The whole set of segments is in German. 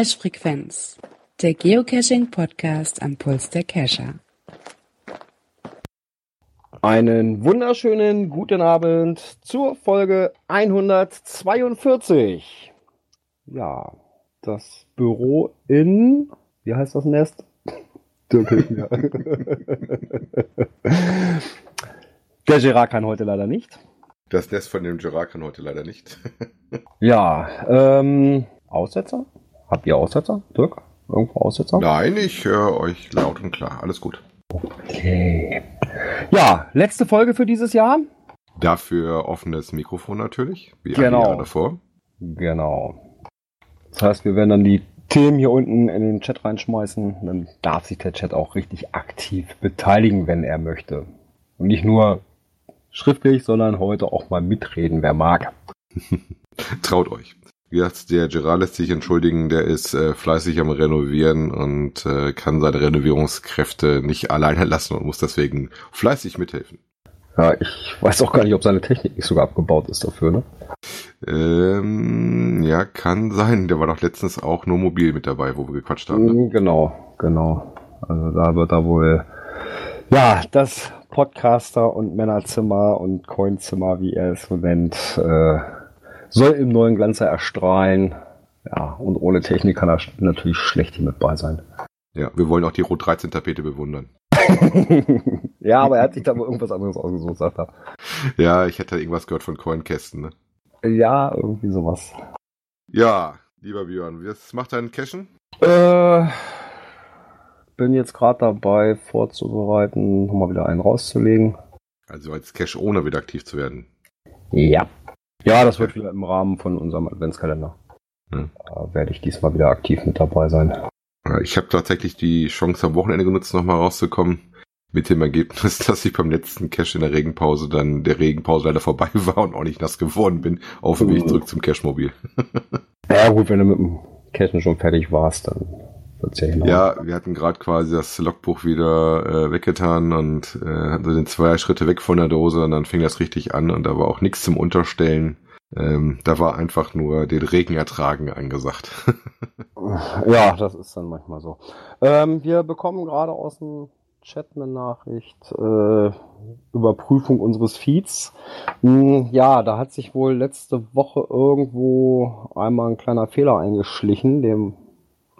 Cache Frequenz, der Geocaching Podcast am Puls der Cacher. Einen wunderschönen guten Abend zur Folge 142. Ja, das Büro in, wie heißt das Nest? Dirk mir. Der Gerard kann heute leider nicht. Das Nest von dem Gerard kann heute leider nicht. ja, ähm, Aussetzer? Habt ihr Aussetzer, Dirk? Irgendwo Aussetzer? Nein, ich höre euch laut und klar. Alles gut. Okay. Ja, letzte Folge für dieses Jahr. Dafür offenes Mikrofon natürlich, wie genau. Jahre davor. Genau. Das heißt, wir werden dann die Themen hier unten in den Chat reinschmeißen. Dann darf sich der Chat auch richtig aktiv beteiligen, wenn er möchte. Und nicht nur schriftlich, sondern heute auch mal mitreden, wer mag. Traut euch. Wie gesagt, der Gerard lässt sich entschuldigen, der ist äh, fleißig am Renovieren und äh, kann seine Renovierungskräfte nicht alleine lassen und muss deswegen fleißig mithelfen. Ja, ich weiß auch gar nicht, ob seine Technik nicht sogar abgebaut ist dafür, ne? Ähm, ja, kann sein. Der war doch letztens auch nur mobil mit dabei, wo wir gequatscht haben. Ne? Genau, genau. Also da wird er wohl, ja, das Podcaster und Männerzimmer und Coinzimmer, wie er es so nennt, äh, soll im neuen Glanzer erstrahlen. Ja, und ohne Technik kann er natürlich schlecht hier mit bei sein. Ja, wir wollen auch die Rot 13 Tapete bewundern. ja, aber er hat sich da wohl irgendwas anderes ausgesucht, sagt er. Ja, ich hätte irgendwas gehört von Coinkästen, ne? Ja, irgendwie sowas. Ja, lieber Björn, was macht dein Cashen? Äh, bin jetzt gerade dabei, vorzubereiten, nochmal wieder einen rauszulegen. Also als Cache ohne wieder aktiv zu werden. Ja. Ja, das wird wieder im Rahmen von unserem Adventskalender. Hm. Da werde ich diesmal wieder aktiv mit dabei sein. Ich habe tatsächlich die Chance am Wochenende genutzt, nochmal rauszukommen. Mit dem Ergebnis, dass ich beim letzten Cache in der Regenpause dann der Regenpause leider vorbei war und auch nicht nass geworden bin, auf dem Weg zurück zum Cache-Mobil. ja gut, wenn du mit dem Cachen schon fertig warst, dann ja hinaus. Ja, wir hatten gerade quasi das Logbuch wieder äh, weggetan und äh, hatten so den zwei Schritte weg von der Dose und dann fing das richtig an und da war auch nichts zum Unterstellen. Ähm, da war einfach nur den Regen ertragen angesagt. ja, das ist dann manchmal so. Ähm, wir bekommen gerade aus dem Chat eine Nachricht, äh, Überprüfung unseres Feeds. Hm, ja, da hat sich wohl letzte Woche irgendwo einmal ein kleiner Fehler eingeschlichen, dem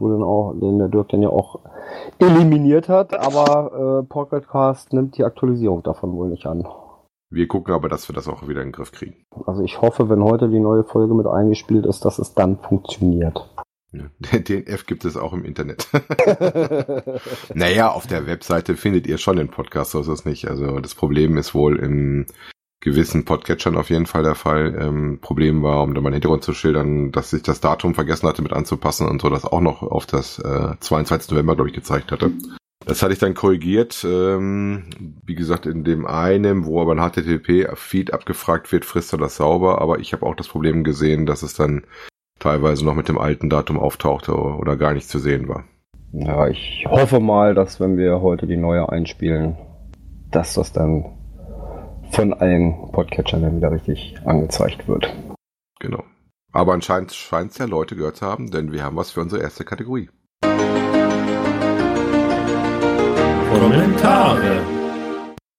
du dann auch, den der Dirk dann ja auch eliminiert hat, aber äh, Pocketcast nimmt die Aktualisierung davon wohl nicht an. Wir gucken aber, dass wir das auch wieder in den Griff kriegen. Also ich hoffe, wenn heute die neue Folge mit eingespielt ist, dass es dann funktioniert. Den F gibt es auch im Internet. naja, auf der Webseite findet ihr schon den Podcast, so ist es nicht. Also das Problem ist wohl in gewissen Podcatchern auf jeden Fall der Fall. Ähm, Problem war, um da mal Hintergrund zu schildern, dass ich das Datum vergessen hatte mit anzupassen und so das auch noch auf das äh, 22. November, glaube ich, gezeigt hatte. Das hatte ich dann korrigiert. Ähm, wie gesagt, in dem einen, wo aber ein HTTP-Feed abgefragt wird, frisst er das sauber. Aber ich habe auch das Problem gesehen, dass es dann teilweise noch mit dem alten Datum auftauchte oder gar nicht zu sehen war. Ja, ich hoffe mal, dass wenn wir heute die neue einspielen, dass das dann von allen Podcatchern dann wieder richtig angezeigt wird. Genau. Aber anscheinend scheint es ja Leute gehört zu haben, denn wir haben was für unsere erste Kategorie. Kommentare.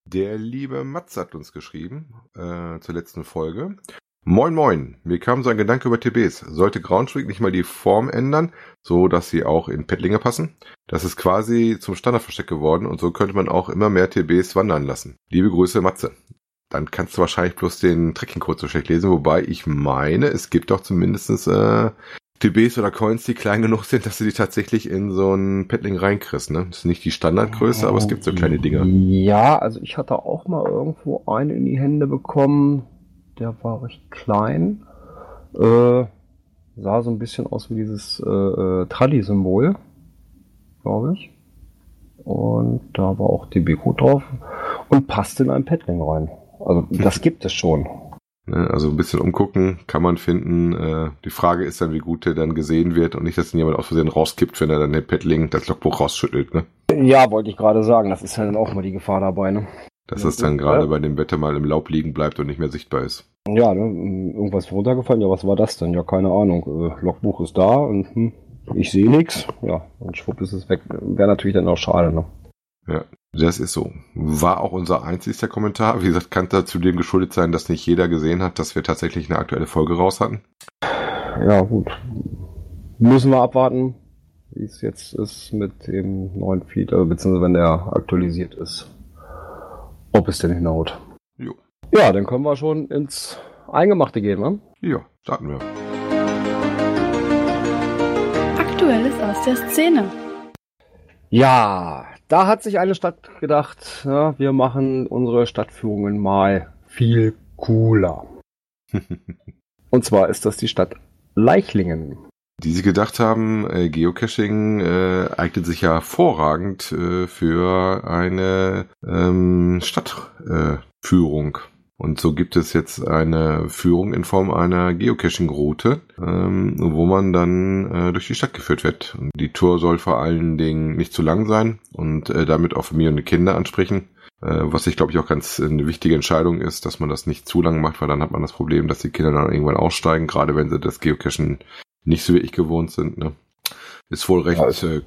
Der liebe Matz hat uns geschrieben äh, zur letzten Folge. Moin moin, mir kam so ein Gedanke über TBs. Sollte Groundspeak nicht mal die Form ändern, so dass sie auch in Pettlinge passen? Das ist quasi zum Standardversteck geworden und so könnte man auch immer mehr TBs wandern lassen. Liebe Grüße, Matze. Dann kannst du wahrscheinlich bloß den Tracking-Code so schlecht lesen, wobei ich meine, es gibt doch zumindestens äh, TBs oder Coins, die klein genug sind, dass du die tatsächlich in so ein Petling reinkriegst, ne? Das ist nicht die Standardgröße, aber es gibt so kleine Dinger. Ja, also ich hatte auch mal irgendwo einen in die Hände bekommen, der war recht klein. Äh, sah so ein bisschen aus wie dieses äh, äh Tradi-Symbol, glaube ich. Und da war auch DB-Code drauf und passte in ein Petling rein. Also das gibt es schon. Ne, also ein bisschen umgucken kann man finden. Äh, die Frage ist dann, wie gut der dann gesehen wird und nicht, dass ihn jemand aus Versehen rauskippt, wenn er dann den Petling das Logbuch rausschüttelt. Ne? Ja, wollte ich gerade sagen. Das ist ja dann auch mal die Gefahr dabei. Ne? Dass es dann gerade bei dem Wetter mal im Laub liegen bleibt und nicht mehr sichtbar ist. Ja, ne? irgendwas runtergefallen. Ja, was war das denn? Ja, keine Ahnung. Äh, Logbuch ist da und hm, ich sehe nichts. Ja, und schwupp ist es weg. Wäre natürlich dann auch schade, ne? Ja, das ist so. War auch unser einzigster Kommentar. Wie gesagt, kann da zudem geschuldet sein, dass nicht jeder gesehen hat, dass wir tatsächlich eine aktuelle Folge raus hatten. Ja, gut. Müssen wir abwarten, wie es jetzt ist mit dem neuen Feed, äh, beziehungsweise wenn der aktualisiert ist. Ob es denn hinhaut. Jo. Ja, dann können wir schon ins Eingemachte gehen, ne? Ja, starten wir. Aktuelles aus der Szene. Ja, da hat sich eine Stadt gedacht, ja, wir machen unsere Stadtführungen mal viel cooler. Und zwar ist das die Stadt Leichlingen. Die sie gedacht haben, äh, Geocaching äh, eignet sich ja hervorragend äh, für eine ähm, Stadtführung. Und so gibt es jetzt eine Führung in Form einer Geocaching-Route, ähm, wo man dann äh, durch die Stadt geführt wird. Und die Tour soll vor allen Dingen nicht zu lang sein und äh, damit auch Familien und Kinder ansprechen. Äh, was ich glaube ich auch ganz eine wichtige Entscheidung ist, dass man das nicht zu lang macht, weil dann hat man das Problem, dass die Kinder dann irgendwann aussteigen, gerade wenn sie das Geocachen nicht so wirklich gewohnt sind. Ne? Ist wohl recht äh,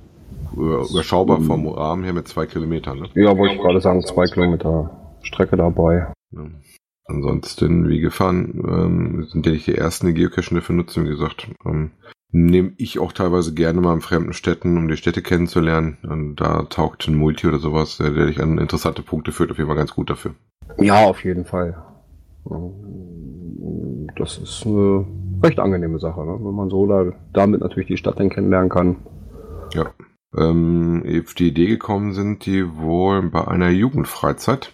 überschaubar vom Rahmen her mit zwei Kilometern. Ne? Ja, wollte ich gerade sagen, zwei Kilometer Strecke dabei. Ja. Ansonsten, wie gefahren, ähm, sind ja nicht die ersten, die Geocaching dafür nutzen. Wie gesagt, ähm, nehme ich auch teilweise gerne mal in fremden Städten, um die Städte kennenzulernen. Und da taugt ein Multi oder sowas, der, der dich an interessante Punkte führt, auf jeden Fall ganz gut dafür. Ja, auf jeden Fall. Das ist eine recht angenehme Sache, ne? wenn man so da, damit natürlich die Stadt dann kennenlernen kann. Ja. Ähm, auf die Idee gekommen sind die wohl bei einer Jugendfreizeit.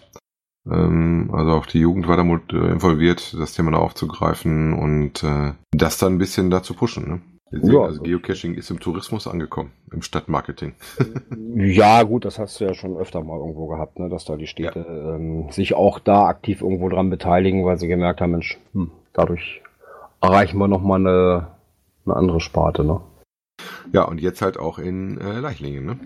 Ähm, also auch die Jugend war damit äh, involviert, das Thema da aufzugreifen und äh, das dann ein bisschen da zu pushen. Ne? Sehen, Ja. also Geocaching ist im Tourismus angekommen, im Stadtmarketing. Ja, gut, das hast du ja schon öfter mal irgendwo gehabt, ne? dass da die Städte ähm, sich auch da aktiv irgendwo dran beteiligen, weil sie gemerkt haben, Mensch, hm, dadurch erreichen wir nochmal eine, eine andere Sparte. Ne? Ja, und jetzt halt auch in äh, Leichlingen, ne?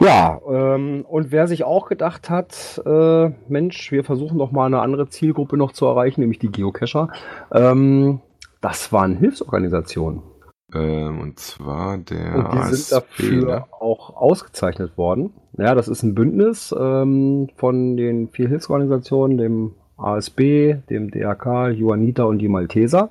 Ja, ähm, und wer sich auch gedacht hat, äh, Mensch, wir versuchen doch mal eine andere Zielgruppe noch zu erreichen, nämlich die Geocacher, ähm, das waren Hilfsorganisationen. Ähm, und zwar der Und die sind ASP, dafür ne? auch ausgezeichnet worden. Ja, das ist ein Bündnis ähm, von den vier Hilfsorganisationen, dem ASB, dem DRK, Juanita und die Malteser.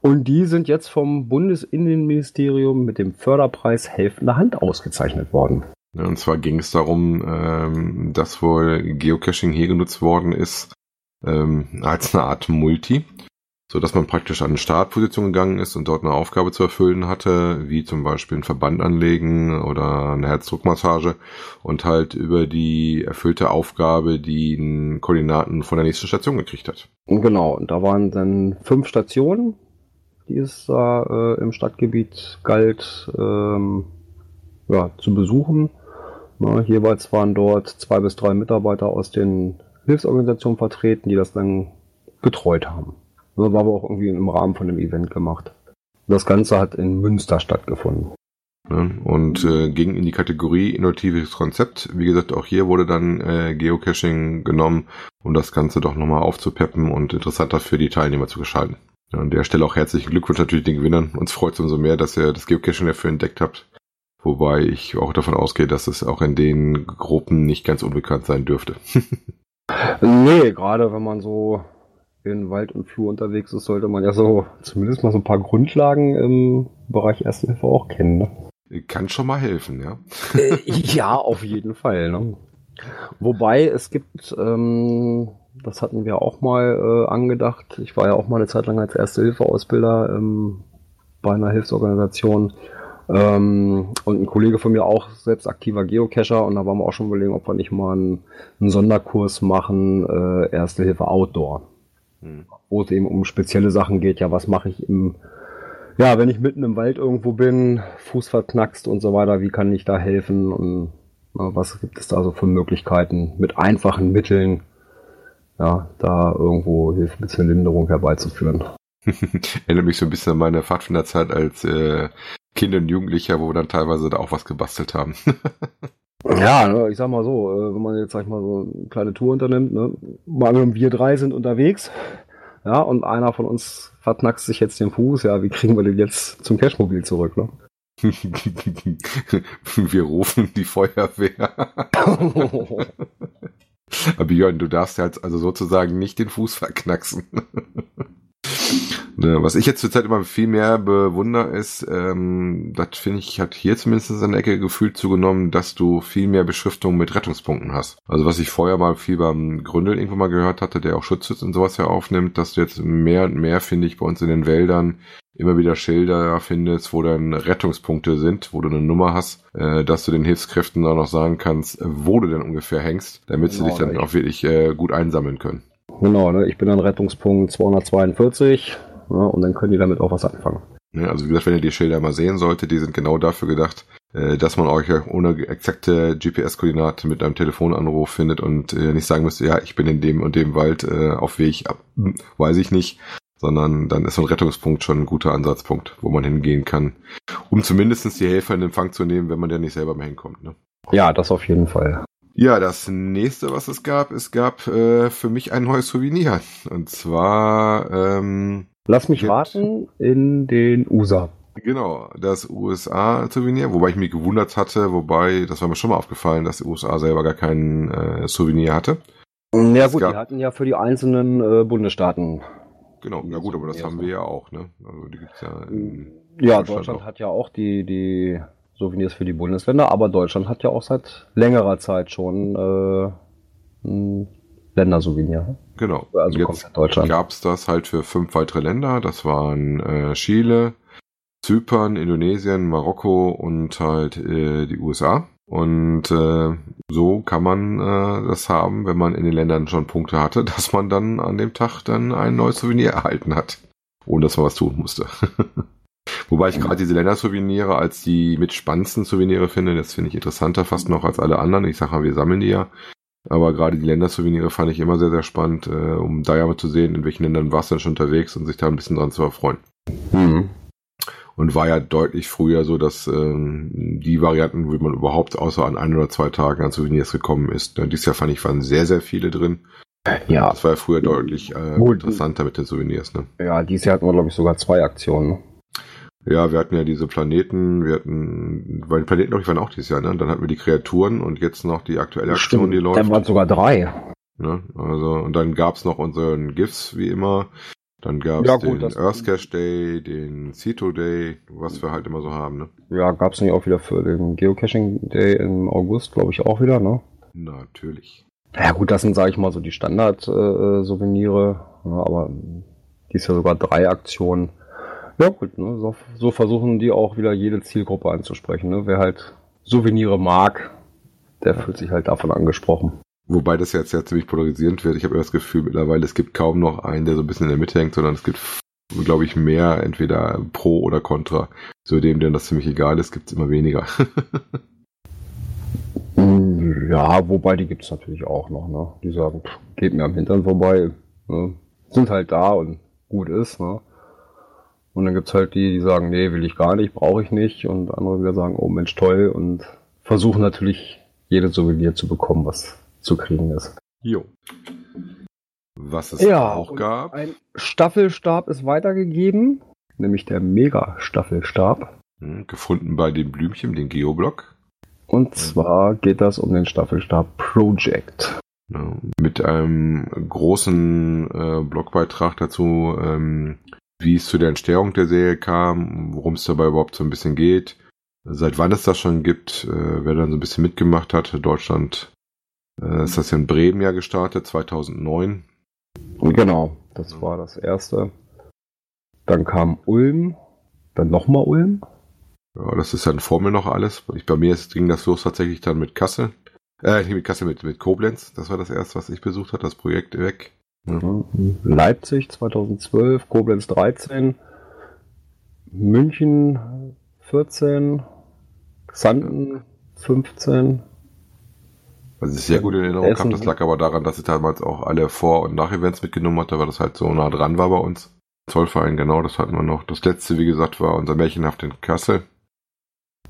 Und die sind jetzt vom Bundesinnenministerium mit dem Förderpreis Helfende Hand ausgezeichnet worden. Ja, Und zwar ging es darum, ähm, dass wohl Geocaching hier genutzt worden ist ähm, als eine Art Multi, so dass man praktisch an eine Startposition gegangen ist und dort eine Aufgabe zu erfüllen hatte, wie zum Beispiel einen Verband anlegen oder eine Herzdruckmassage und halt über die erfüllte Aufgabe die Koordinaten von der nächsten Station gekriegt hat. Genau, und da waren dann fünf Stationen, die es da äh, im Stadtgebiet galt ähm, ja, zu besuchen. Na, jeweils waren dort zwei bis drei Mitarbeiter aus den Hilfsorganisationen vertreten, die das dann betreut haben. Das war aber auch irgendwie im Rahmen von dem Event gemacht. Das Ganze hat in Münster stattgefunden. Ne? Und äh, ging in die Kategorie innovatives Konzept. Wie gesagt, auch hier wurde dann äh, Geocaching genommen, um das Ganze doch nochmal aufzupeppen und interessanter für die Teilnehmer zu gestalten. An der Stelle auch herzlichen Glückwunsch natürlich den Gewinnern. Uns freut es umso mehr, dass ihr das Geocaching dafür entdeckt habt. Wobei ich auch davon ausgehe, dass es auch in den Gruppen nicht ganz unbekannt sein dürfte. Nee, gerade wenn man so in Wald und Flur unterwegs ist, sollte man ja so zumindest mal so ein paar Grundlagen im Bereich Erste Hilfe auch kennen. Ne? Kann schon mal helfen, ja. Äh, ja, auf jeden Fall. Ne? Wobei es gibt, ähm, das hatten wir auch mal äh, angedacht. Ich war ja auch mal eine Zeit lang als Erste-Hilfe-Ausbilder ähm, bei einer Hilfsorganisation. Ähm, und ein Kollege von mir auch selbst aktiver Geocacher und da waren wir auch schon überlegen, ob wir nicht mal einen, einen Sonderkurs machen, äh, Erste Hilfe Outdoor, Hm. wo es eben um spezielle Sachen geht. Ja, was mache ich im, ja, wenn ich mitten im Wald irgendwo bin, Fuß verknackst und so weiter, wie kann ich da helfen und na, was gibt es da so für Möglichkeiten mit einfachen Mitteln, ja, da irgendwo Hilfe bisschen Linderung herbeizuführen. Erinnert mich so ein bisschen an meine Pfadfinderzeit als äh, Kind und Jugendlicher, wo wir dann teilweise da auch was gebastelt haben. Ja, ne, ich sag mal so, äh, wenn man jetzt, sag ich mal, so eine kleine Tour unternimmt, ne, mal angenommen, wir drei sind unterwegs, ja, und einer von uns verknackst sich jetzt den Fuß, ja, wie kriegen wir den jetzt zum Cashmobil zurück, ne? Wir rufen die Feuerwehr. Aber Björn, du darfst ja jetzt also sozusagen nicht den Fuß verknacksen. Ne, was ich jetzt zurzeit immer viel mehr bewundere, ist, ähm, das finde ich, hat hier zumindest in der Ecke gefühlt zugenommen, dass du viel mehr Beschriftung mit Rettungspunkten hast. Also was ich vorher mal viel beim Gründel irgendwo mal gehört hatte, der auch Schutzschutz und sowas ja aufnimmt, dass du jetzt mehr und mehr, finde ich, bei uns in den Wäldern immer wieder Schilder findest, wo dann Rettungspunkte sind, wo du eine Nummer hast, äh, dass du den Hilfskräften dann noch sagen kannst, wo du denn ungefähr hängst, damit genau, sie dich dann auch wirklich äh, gut einsammeln können. Genau, ne? ich bin an Rettungspunkt 242 ja, und dann können die damit auch was anfangen. Ja, also wie gesagt, wenn ihr die Schilder mal sehen solltet, die sind genau dafür gedacht, äh, dass man euch ohne exakte GPS-Koordinate mit einem Telefonanruf findet und äh, nicht sagen müsst, ja, ich bin in dem und dem Wald äh, auf Weg, hm, weiß ich nicht, sondern dann ist so ein Rettungspunkt schon ein guter Ansatzpunkt, wo man hingehen kann, um zumindest die Helfer in Empfang zu nehmen, wenn man ja nicht selber mehr hinkommt. Ne? Ja, das auf jeden Fall. Ja, das nächste, was es gab, es gab äh, für mich ein neues Souvenir. Und zwar ähm, Lass mich raten, in den USA. Genau, das USA-Souvenir, wobei ich mich gewundert hatte, wobei, das war mir schon mal aufgefallen, dass die USA selber gar kein äh, Souvenir hatte. Ja gut, die hatten ja für die einzelnen äh, Bundesstaaten. Genau, ja gut, aber das haben wir ja auch, ne? Also die gibt's ja in Ja, Deutschland, Deutschland hat ja auch die, die Souvenirs für die Bundesländer, aber Deutschland hat ja auch seit längerer Zeit schon äh, ein Ländersouvenir. Genau. Also Jetzt gab es das halt für fünf weitere Länder. Das waren äh, Chile, Zypern, Indonesien, Marokko und halt äh, die USA. Und äh, so kann man äh, das haben, wenn man in den Ländern schon Punkte hatte, dass man dann an dem Tag dann ein neues Souvenir erhalten hat, ohne dass man was tun musste. Wobei ich gerade diese Ländersouvenire als die mit spannendsten Souvenire finde. Das finde ich interessanter fast noch als alle anderen. Ich sage mal, wir sammeln die ja. Aber gerade die Ländersouvenire fand ich immer sehr, sehr spannend, äh, um da ja mal zu sehen, in welchen Ländern warst du denn schon unterwegs und sich da ein bisschen dran zu erfreuen. Mhm. Und war ja deutlich früher so, dass ähm, die Varianten, wie man überhaupt außer an ein oder zwei Tagen an Souvenirs gekommen ist. Dieses Jahr fand ich, waren sehr, sehr viele drin. Ja. Das war ja früher deutlich äh, interessanter mit den Souvenirs. Ne? Ja, dieses Jahr hatten wir, glaube ich, sogar zwei Aktionen. Ne? Ja, wir hatten ja diese Planeten, wir hatten, weil die Planeten, glaube ich, waren auch dieses Jahr, ne? Dann hatten wir die Kreaturen und jetzt noch die aktuelle Aktion, Stimmt, die läuft. Dann waren sogar drei. Ne? Also, und dann gab's noch unseren GIFs, wie immer. Dann gab's ja, gut, den Earthcache Day, den Cito Day, was wir halt immer so haben, ne? Ja, gab's nicht auch wieder für den Geocaching Day im August, glaube ich, auch wieder, ne? Natürlich. Ja gut, das sind, sage ich mal, so die Standard-Souveniere, äh, ja, aber dies ja sogar drei Aktionen. Ja gut, ne? so, so, versuchen die auch wieder jede Zielgruppe anzusprechen. Ne? Wer halt Souvenire mag, der fühlt sich halt davon angesprochen. Wobei das jetzt ja ziemlich polarisierend wird. Ich habe das Gefühl mittlerweile, es gibt kaum noch einen, der so ein bisschen in der Mitte hängt, sondern es gibt, glaube ich, mehr entweder pro oder contra. So dem, denen das ziemlich egal ist, gibt es immer weniger. ja, wobei die gibt es natürlich auch noch. Ne? Die sagen, pff, geht mir am Hintern vorbei. Ne? Sind halt da und gut ist. Ne? Und dann gibt's halt die, die sagen, nee, will ich gar nicht, brauche ich nicht. Und andere wieder sagen, oh Mensch, toll. Und versuchen natürlich, jedes Souvenir zu bekommen, was zu kriegen ist. Jo. Was es ja, auch gab. Ein Staffelstab ist weitergegeben, nämlich der Mega-Staffelstab. Hm, gefunden bei dem Blümchen, den Geoblock. Und zwar geht das um den Staffelstab Project. Mit einem großen äh, Blogbeitrag dazu, ähm, wie es zu der Entstehung der Serie kam, worum es dabei überhaupt so ein bisschen geht, seit wann es das schon gibt, äh, wer dann so ein bisschen mitgemacht hat. Deutschland äh, ist das ja in Bremen ja gestartet, 2009. Genau, das war das erste. Dann kam Ulm, dann nochmal Ulm. Ja, das ist dann Formel noch alles. Ich, bei mir ist, ging das los tatsächlich dann mit Kassel. Äh, nicht mit Kassel, mit, mit Koblenz. Das war das erste, was ich besucht habe, das Projekt weg. Mhm. Leipzig 2012, Koblenz 13, München 14, Xanten 15. Was ich sehr gut in Erinnerung habe, das lag aber daran, dass ich damals auch alle Vor- und Nach-Events mitgenommen hatte, weil das halt so nah dran war bei uns. Zollverein, genau, das hatten wir noch. Das letzte, wie gesagt, war unser Märchenhaft in Kassel.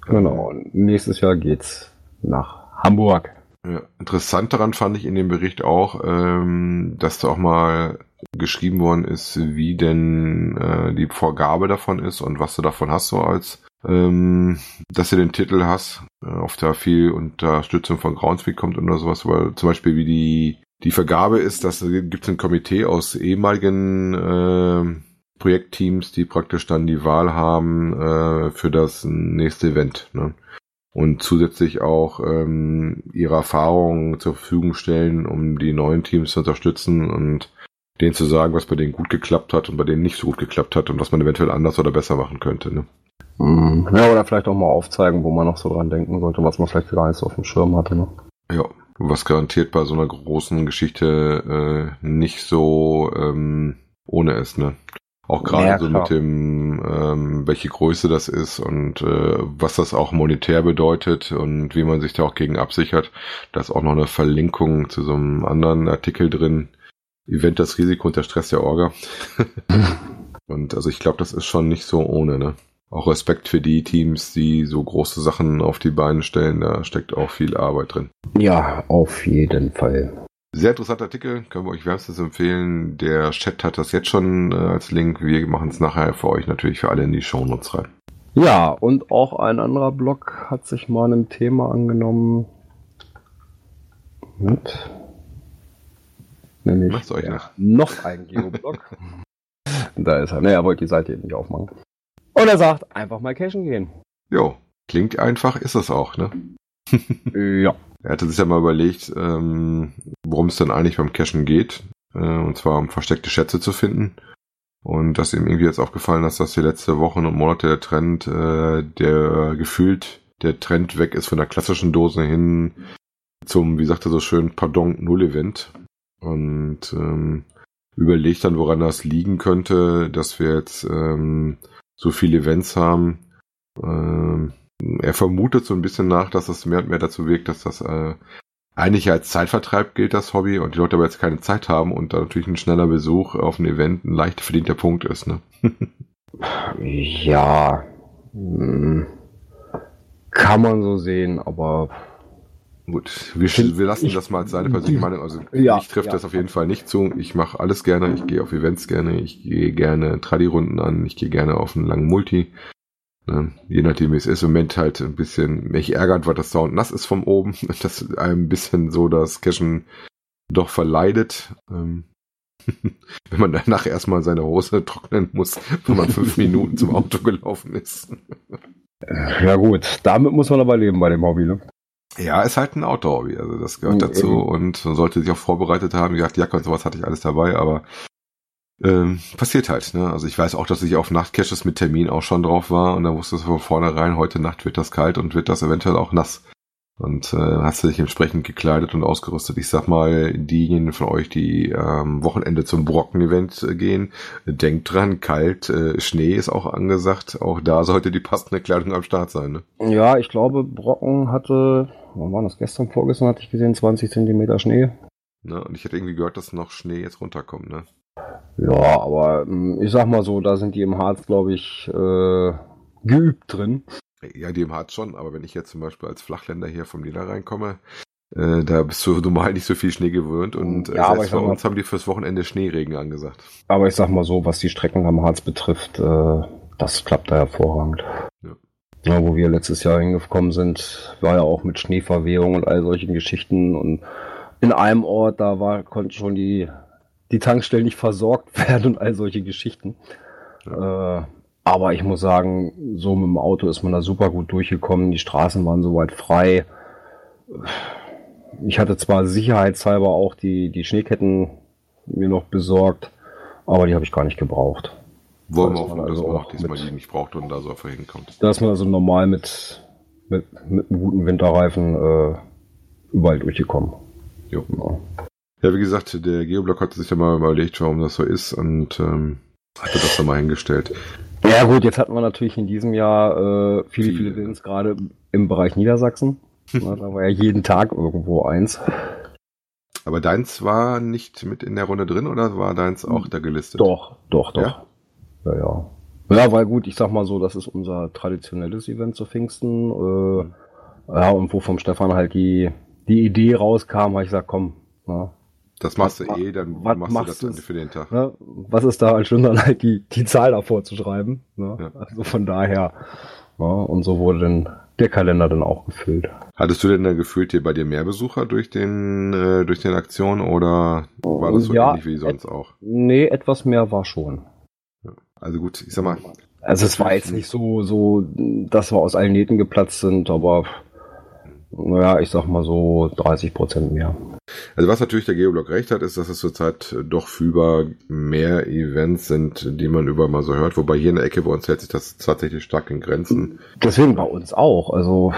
Genau, und nächstes Jahr geht's nach Hamburg. Ja, interessant daran fand ich in dem Bericht auch, ähm, dass du auch mal geschrieben worden ist, wie denn äh, die Vorgabe davon ist und was du davon hast, so als ähm, dass du den Titel hast, äh, auf da viel Unterstützung von Groundspeak kommt oder sowas, weil zum Beispiel wie die die Vergabe ist, dass gibt es ein Komitee aus ehemaligen äh, Projektteams, die praktisch dann die Wahl haben äh, für das nächste Event. Ne? Und zusätzlich auch ähm, ihre Erfahrungen zur Verfügung stellen, um die neuen Teams zu unterstützen und denen zu sagen, was bei denen gut geklappt hat und bei denen nicht so gut geklappt hat und was man eventuell anders oder besser machen könnte. Ne? Mhm. Ja, oder vielleicht auch mal aufzeigen, wo man noch so dran denken sollte, was man vielleicht gar nicht so auf dem Schirm hatte. Ne? Ja, was garantiert bei so einer großen Geschichte äh, nicht so ähm, ohne ist, ne? Auch gerade so mit dem, ähm, welche Größe das ist und äh, was das auch monetär bedeutet und wie man sich da auch gegen absichert. Da ist auch noch eine Verlinkung zu so einem anderen Artikel drin. Event das Risiko und der Stress der Orga. und also ich glaube, das ist schon nicht so ohne, ne? Auch Respekt für die Teams, die so große Sachen auf die Beine stellen, da steckt auch viel Arbeit drin. Ja, auf jeden Fall. Sehr interessanter Artikel, können wir euch wärmstens empfehlen. Der Chat hat das jetzt schon äh, als Link. Wir machen es nachher für euch natürlich für alle in die Shownotes rein. Ja, und auch ein anderer Blog hat sich mal einem Thema angenommen. Mit. Nämlich euch ja, noch ein Geoblog. da ist er. Er wollte die Seite eben nicht aufmachen. Und er sagt, einfach mal cashen gehen. Jo, klingt einfach, ist es auch, ne? ja. Er hatte sich ja mal überlegt, ähm, worum es denn eigentlich beim Cashen geht. Äh, und zwar um versteckte Schätze zu finden. Und dass ihm irgendwie jetzt aufgefallen ist, dass die letzte Wochen und Monate der Trend, äh, der gefühlt der Trend weg ist von der klassischen Dose hin zum, wie sagt er so schön, Pardon Null Event. Und ähm, überlegt dann, woran das liegen könnte, dass wir jetzt ähm, so viele Events haben. Ähm, er vermutet so ein bisschen nach, dass es mehr und mehr dazu wirkt, dass das äh, eigentlich als Zeitvertreib gilt, das Hobby, und die Leute aber jetzt keine Zeit haben und da natürlich ein schneller Besuch auf ein Event ein leicht verdienter Punkt ist. Ne? ja, hm. kann man so sehen, aber Gut, wir, wir lassen ich, das mal als seine persönliche Meinung. Also ja, ich trifft ja. das auf jeden Fall nicht zu. Ich mache alles gerne. Ich gehe auf Events gerne. Ich gehe gerne Tradi-Runden an. Ich gehe gerne auf einen langen Multi. Ne? Je nachdem, wie es ist. Im Moment halt ein bisschen, mich ärgert, weil das Sound nass ist vom oben. Das einem ein bisschen so das Cashen doch verleidet. Ähm, wenn man danach erstmal seine Hose trocknen muss, wenn man fünf Minuten zum Auto gelaufen ist. Ja gut, damit muss man aber leben bei dem Hobby, ne? Ja, ist halt ein Outdoor-Hobby, also das gehört mhm, dazu eben. und man sollte sich auch vorbereitet haben. Wie gesagt, Jacke und sowas hatte ich alles dabei, aber ähm, passiert halt, ne? Also ich weiß auch, dass ich auf Nachtcaches mit Termin auch schon drauf war und da wusste es von vornherein, heute Nacht wird das kalt und wird das eventuell auch nass. Und äh, hast du dich entsprechend gekleidet und ausgerüstet. Ich sag mal, diejenigen von euch, die am ähm, Wochenende zum Brocken-Event äh, gehen, denkt dran, kalt, äh, Schnee ist auch angesagt. Auch da sollte die passende Kleidung am Start sein. Ne? Ja, ich glaube, Brocken hatte, wann war das? Gestern, vorgestern hatte ich gesehen, 20 Zentimeter Schnee. Ne, und ich hätte irgendwie gehört, dass noch Schnee jetzt runterkommt, ne? Ja, aber hm, ich sag mal so, da sind die im Harz, glaube ich, äh, geübt drin. Ja, die im Harz schon, aber wenn ich jetzt zum Beispiel als Flachländer hier vom Niederrhein komme, äh, da bist du normal nicht so viel Schnee gewöhnt und äh, ja, selbst bei uns haben die fürs Wochenende Schneeregen angesagt. Aber ich sag mal so, was die Strecken am Harz betrifft, äh, das klappt da hervorragend. Ja. ja. Wo wir letztes Jahr hingekommen sind, war ja auch mit Schneeverwehung und all solchen Geschichten und in einem Ort, da war, konnten schon die die Tankstellen nicht versorgt werden und all solche Geschichten. Ja. Äh, aber ich muss sagen, so mit dem Auto ist man da super gut durchgekommen. Die Straßen waren soweit frei. Ich hatte zwar sicherheitshalber auch die, die Schneeketten mir noch besorgt, aber die habe ich gar nicht gebraucht. Wollen wir hoffen, also dass man auch diesmal mit, die nicht braucht und da so einfach hinkommt. Dass man also normal mit, mit, mit einem guten Winterreifen äh, überall durchgekommen. Jo. Ja. Ja, wie gesagt, der Geoblock hatte sich ja mal überlegt, warum das so ist und ähm, hatte das dann mal hingestellt. Ja gut, jetzt hatten wir natürlich in diesem Jahr äh, viele, viele Events, gerade im Bereich Niedersachsen. da war ja jeden Tag irgendwo eins. Aber deins war nicht mit in der Runde drin oder war deins auch da gelistet? Doch, doch, doch. Ja, ja. Ja, ja weil gut, ich sag mal so, das ist unser traditionelles Event zu Pfingsten. Äh, mhm. Ja, und wo vom Stefan halt die, die Idee rauskam, habe ich gesagt, komm, na, Das machst Was du eh, dann was machst du machst das für den Tag. Ne? Was ist da als dann halt die, die Zahl davor zu schreiben? Ne? Ja. Also von daher. Ja, und so wurde dann der Kalender dann auch gefüllt. Hattest du denn dann gefühlt hier bei dir mehr Besucher durch den, äh, durch den Aktion oder war das so Ja, ähnlich wie sonst auch? Nee, etwas mehr war schon. Also gut, ich sag mal, Also es war jetzt nicht so, so, dass wir aus allen Nähten geplatzt sind, aber naja, ich sag mal so 30 Prozent mehr. also was natürlich der Geoblog recht hat, ist, dass es zurzeit doch fühlbar mehr Events sind, die man überall mal so hört, wobei hier in der Ecke bei uns hält sich das tatsächlich stark in Grenzen. Deswegen bei uns auch. Also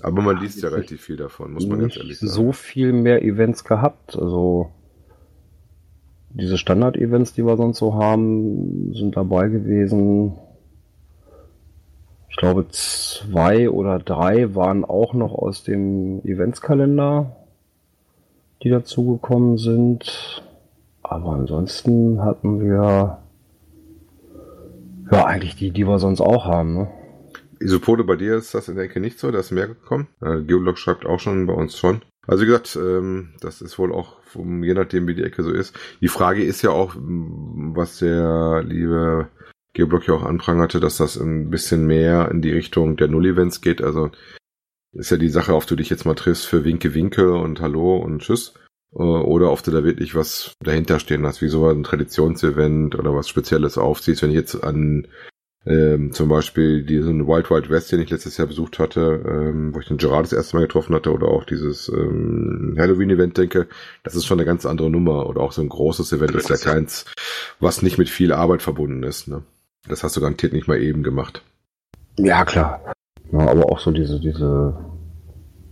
Aber man liest ja relativ viel davon, muss man ganz ehrlich sagen. so viel mehr Events gehabt. Also diese Standard-Events, die wir sonst so haben, sind dabei gewesen. Ich glaube, zwei oder drei waren auch noch aus dem Eventskalender, die dazugekommen sind. Aber ansonsten hatten wir ja eigentlich die, die wir sonst auch haben. Ne? Isopode, bei dir ist das in der Ecke nicht so, da ist mehr gekommen. Äh, Geoblog schreibt auch schon bei uns schon. Also wie gesagt, ähm, das ist wohl auch, je nachdem wie die Ecke so ist. Die Frage ist ja auch, was der liebe Geoblog ja auch anprangerte, dass das ein bisschen mehr in die Richtung der Null-Events geht. Also ist ja die Sache, auf du dich jetzt mal triffst für Winke Winke und Hallo und Tschüss. Äh, Oder ob du da wirklich was dahinter stehen hast, wie so ein Traditionsevent oder was Spezielles aufziehst. Wenn ich jetzt an ähm, zum Beispiel diesen Wild Wild West, den ich letztes Jahr besucht hatte, ähm, wo ich den Gerard das erste Mal getroffen hatte, oder auch dieses ähm, Halloween-Event denke, das ist schon eine ganz andere Nummer. Oder auch so ein großes Event ist ja keins, was nicht mit viel Arbeit verbunden ist. Ne? Das hast du garantiert nicht mal eben gemacht. Ja, klar. Ja, aber auch so diese, diese,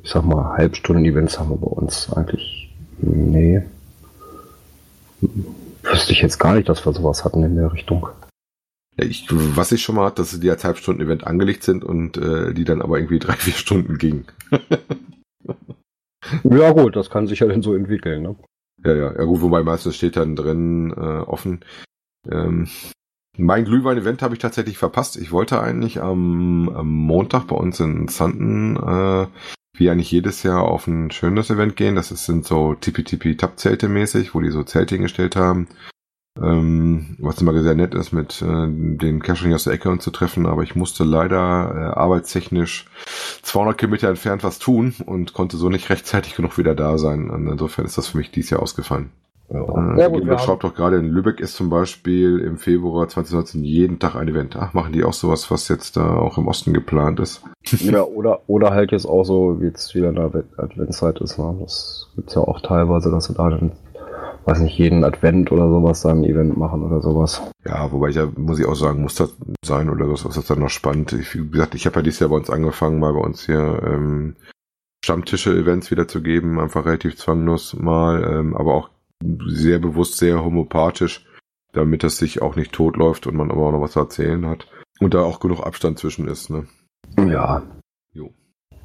ich sag mal, Halbstunden-Events haben wir bei uns eigentlich, nee. Wüsste ich jetzt gar nicht, dass wir sowas hatten in der Richtung. Ja, ich, was ich schon mal hatte, dass die als Halbstunden-Event angelegt sind und äh, die dann aber irgendwie drei, vier Stunden gingen. Ja gut, das kann sich ja dann so entwickeln, ne? Ja, ja, ja gut, wobei meistens steht dann drin äh, offen. Ähm, mein Glühwein-Event habe ich tatsächlich verpasst. Ich wollte eigentlich am, am Montag bei uns in Zanten, äh, wie eigentlich jedes Jahr, auf ein schönes Event gehen. Das ist, sind so Tipi-Tipi-Tap-Zelte mäßig, wo die so Zelte hingestellt haben. Ähm, was immer sehr nett ist, mit äh, den Caching aus der Ecke uns zu treffen, aber ich musste leider äh, arbeitstechnisch 200 Kilometer entfernt was tun und konnte so nicht rechtzeitig genug wieder da sein. Und insofern ist das für mich dieses Jahr ausgefallen. Ja, ja gut, haben, schreibt doch gerade, in Lübeck ist zum Beispiel im Februar 2019 jeden Tag ein Event. Ach, machen die auch sowas, was jetzt da auch im Osten geplant ist? ja, oder, oder halt jetzt auch so, wie jetzt wieder eine Advent- Adventszeit ist, ne? Das gibt's ja auch teilweise, dass sie da dann, weiß nicht, jeden Advent oder sowas dann ein Event machen oder sowas. Ja, wobei ich ja, muss ich auch sagen, muss das sein oder was, was ist dann noch spannend? Ich, wie gesagt, ich habe ja dieses Jahr bei uns angefangen, mal bei uns hier ähm, Stammtische-Events wieder zu geben, einfach relativ zwanglos mal, ähm, aber auch sehr bewusst, sehr homopathisch, damit das sich auch nicht totläuft und man aber auch noch was zu erzählen hat. Und da auch genug Abstand zwischen ist, ne? Ja. Jo.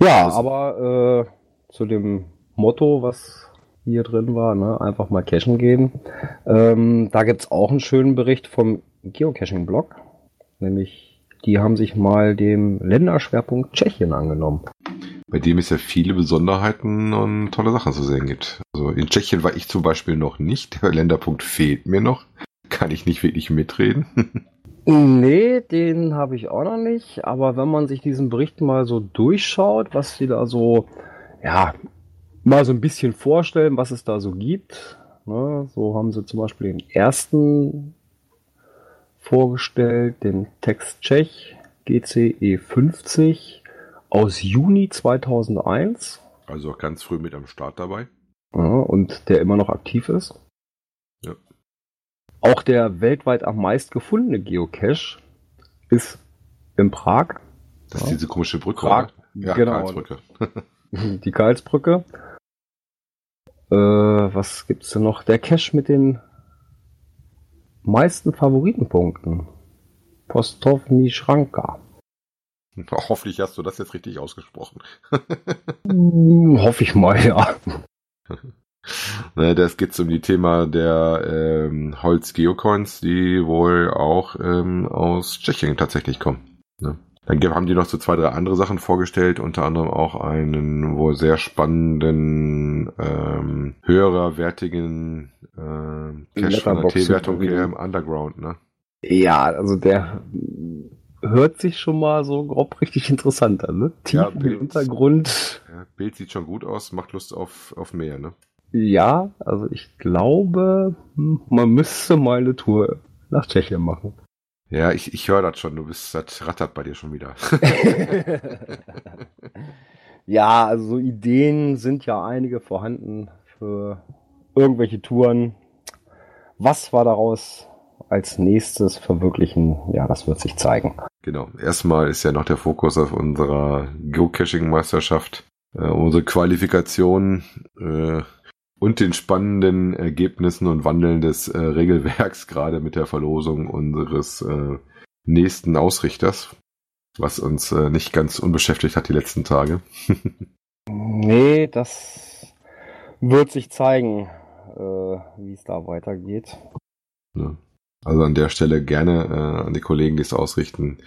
Ja, Also- aber äh, zu dem Motto, was hier drin war, ne, einfach mal cashen gehen. Ähm, da gibt's auch einen schönen Bericht vom Geocaching-Blog. Nämlich, die haben sich mal dem Länderschwerpunkt Tschechien angenommen. Bei dem es ja viele Besonderheiten und tolle Sachen zu sehen gibt. Also in Tschechien war ich zum Beispiel noch nicht. Der Länderpunkt fehlt mir noch. Kann ich nicht wirklich mitreden. Nee, den habe ich auch noch nicht. Aber wenn man sich diesen Bericht mal so durchschaut, was sie da so, ja, mal so ein bisschen vorstellen, was es da so gibt. Ne? So haben sie zum Beispiel den ersten vorgestellt, den Text Tschech GCE 50 aus Juni 2001 Also auch ganz früh mit am Start dabei. ja, und der immer noch aktiv ist. Ja. Auch der weltweit am meist gefundene Geocache ist in Prag. Das Ja. ist diese komische Brücke. Prag? Ja, genau. Karlsbrücke. Die Karlsbrücke. Äh, was gibt's denn noch? Der Cache mit den meisten Favoritenpunkten. Postovny Schranka. Hoffentlich hast du das jetzt richtig ausgesprochen. Hm, hoffe ich mal, ja. ne, das geht um die Thema der ähm, Holz-Geocoins, die wohl auch ähm, aus Tschechien tatsächlich kommen. Ne? Dann haben die noch so zwei, drei andere Sachen vorgestellt, unter anderem auch einen wohl sehr spannenden, ähm, höherwertigen äh, Cache von der T-Wertung im Underground, ne? Ja, also der hört sich schon mal so grob richtig interessant an, ne? Tief Ja, im Bild- Hintergrund. Ja, Bild sieht schon gut aus, macht Lust auf, auf mehr, ne? Ja, also ich glaube, hm, man müsste mal eine Tour nach Tschechien machen. Ja, ich, ich höre das schon, du bist, das rattert bei dir schon wieder. ja, also so Ideen sind ja einige vorhanden für irgendwelche Touren. Was wir daraus als nächstes verwirklichen, ja, das wird sich zeigen. Genau. Erstmal ist ja noch der Fokus auf unserer Geocaching-Meisterschaft, äh, unsere Qualifikation äh, und den spannenden Ergebnissen und Wandeln des äh, Regelwerks, gerade mit der Verlosung unseres äh, nächsten Ausrichters, was uns äh, nicht ganz unbeschäftigt hat die letzten Tage. Nee, das wird sich zeigen, äh, wie es da weitergeht. Ne? Also an der Stelle gerne äh, an die Kollegen, die es ausrichten.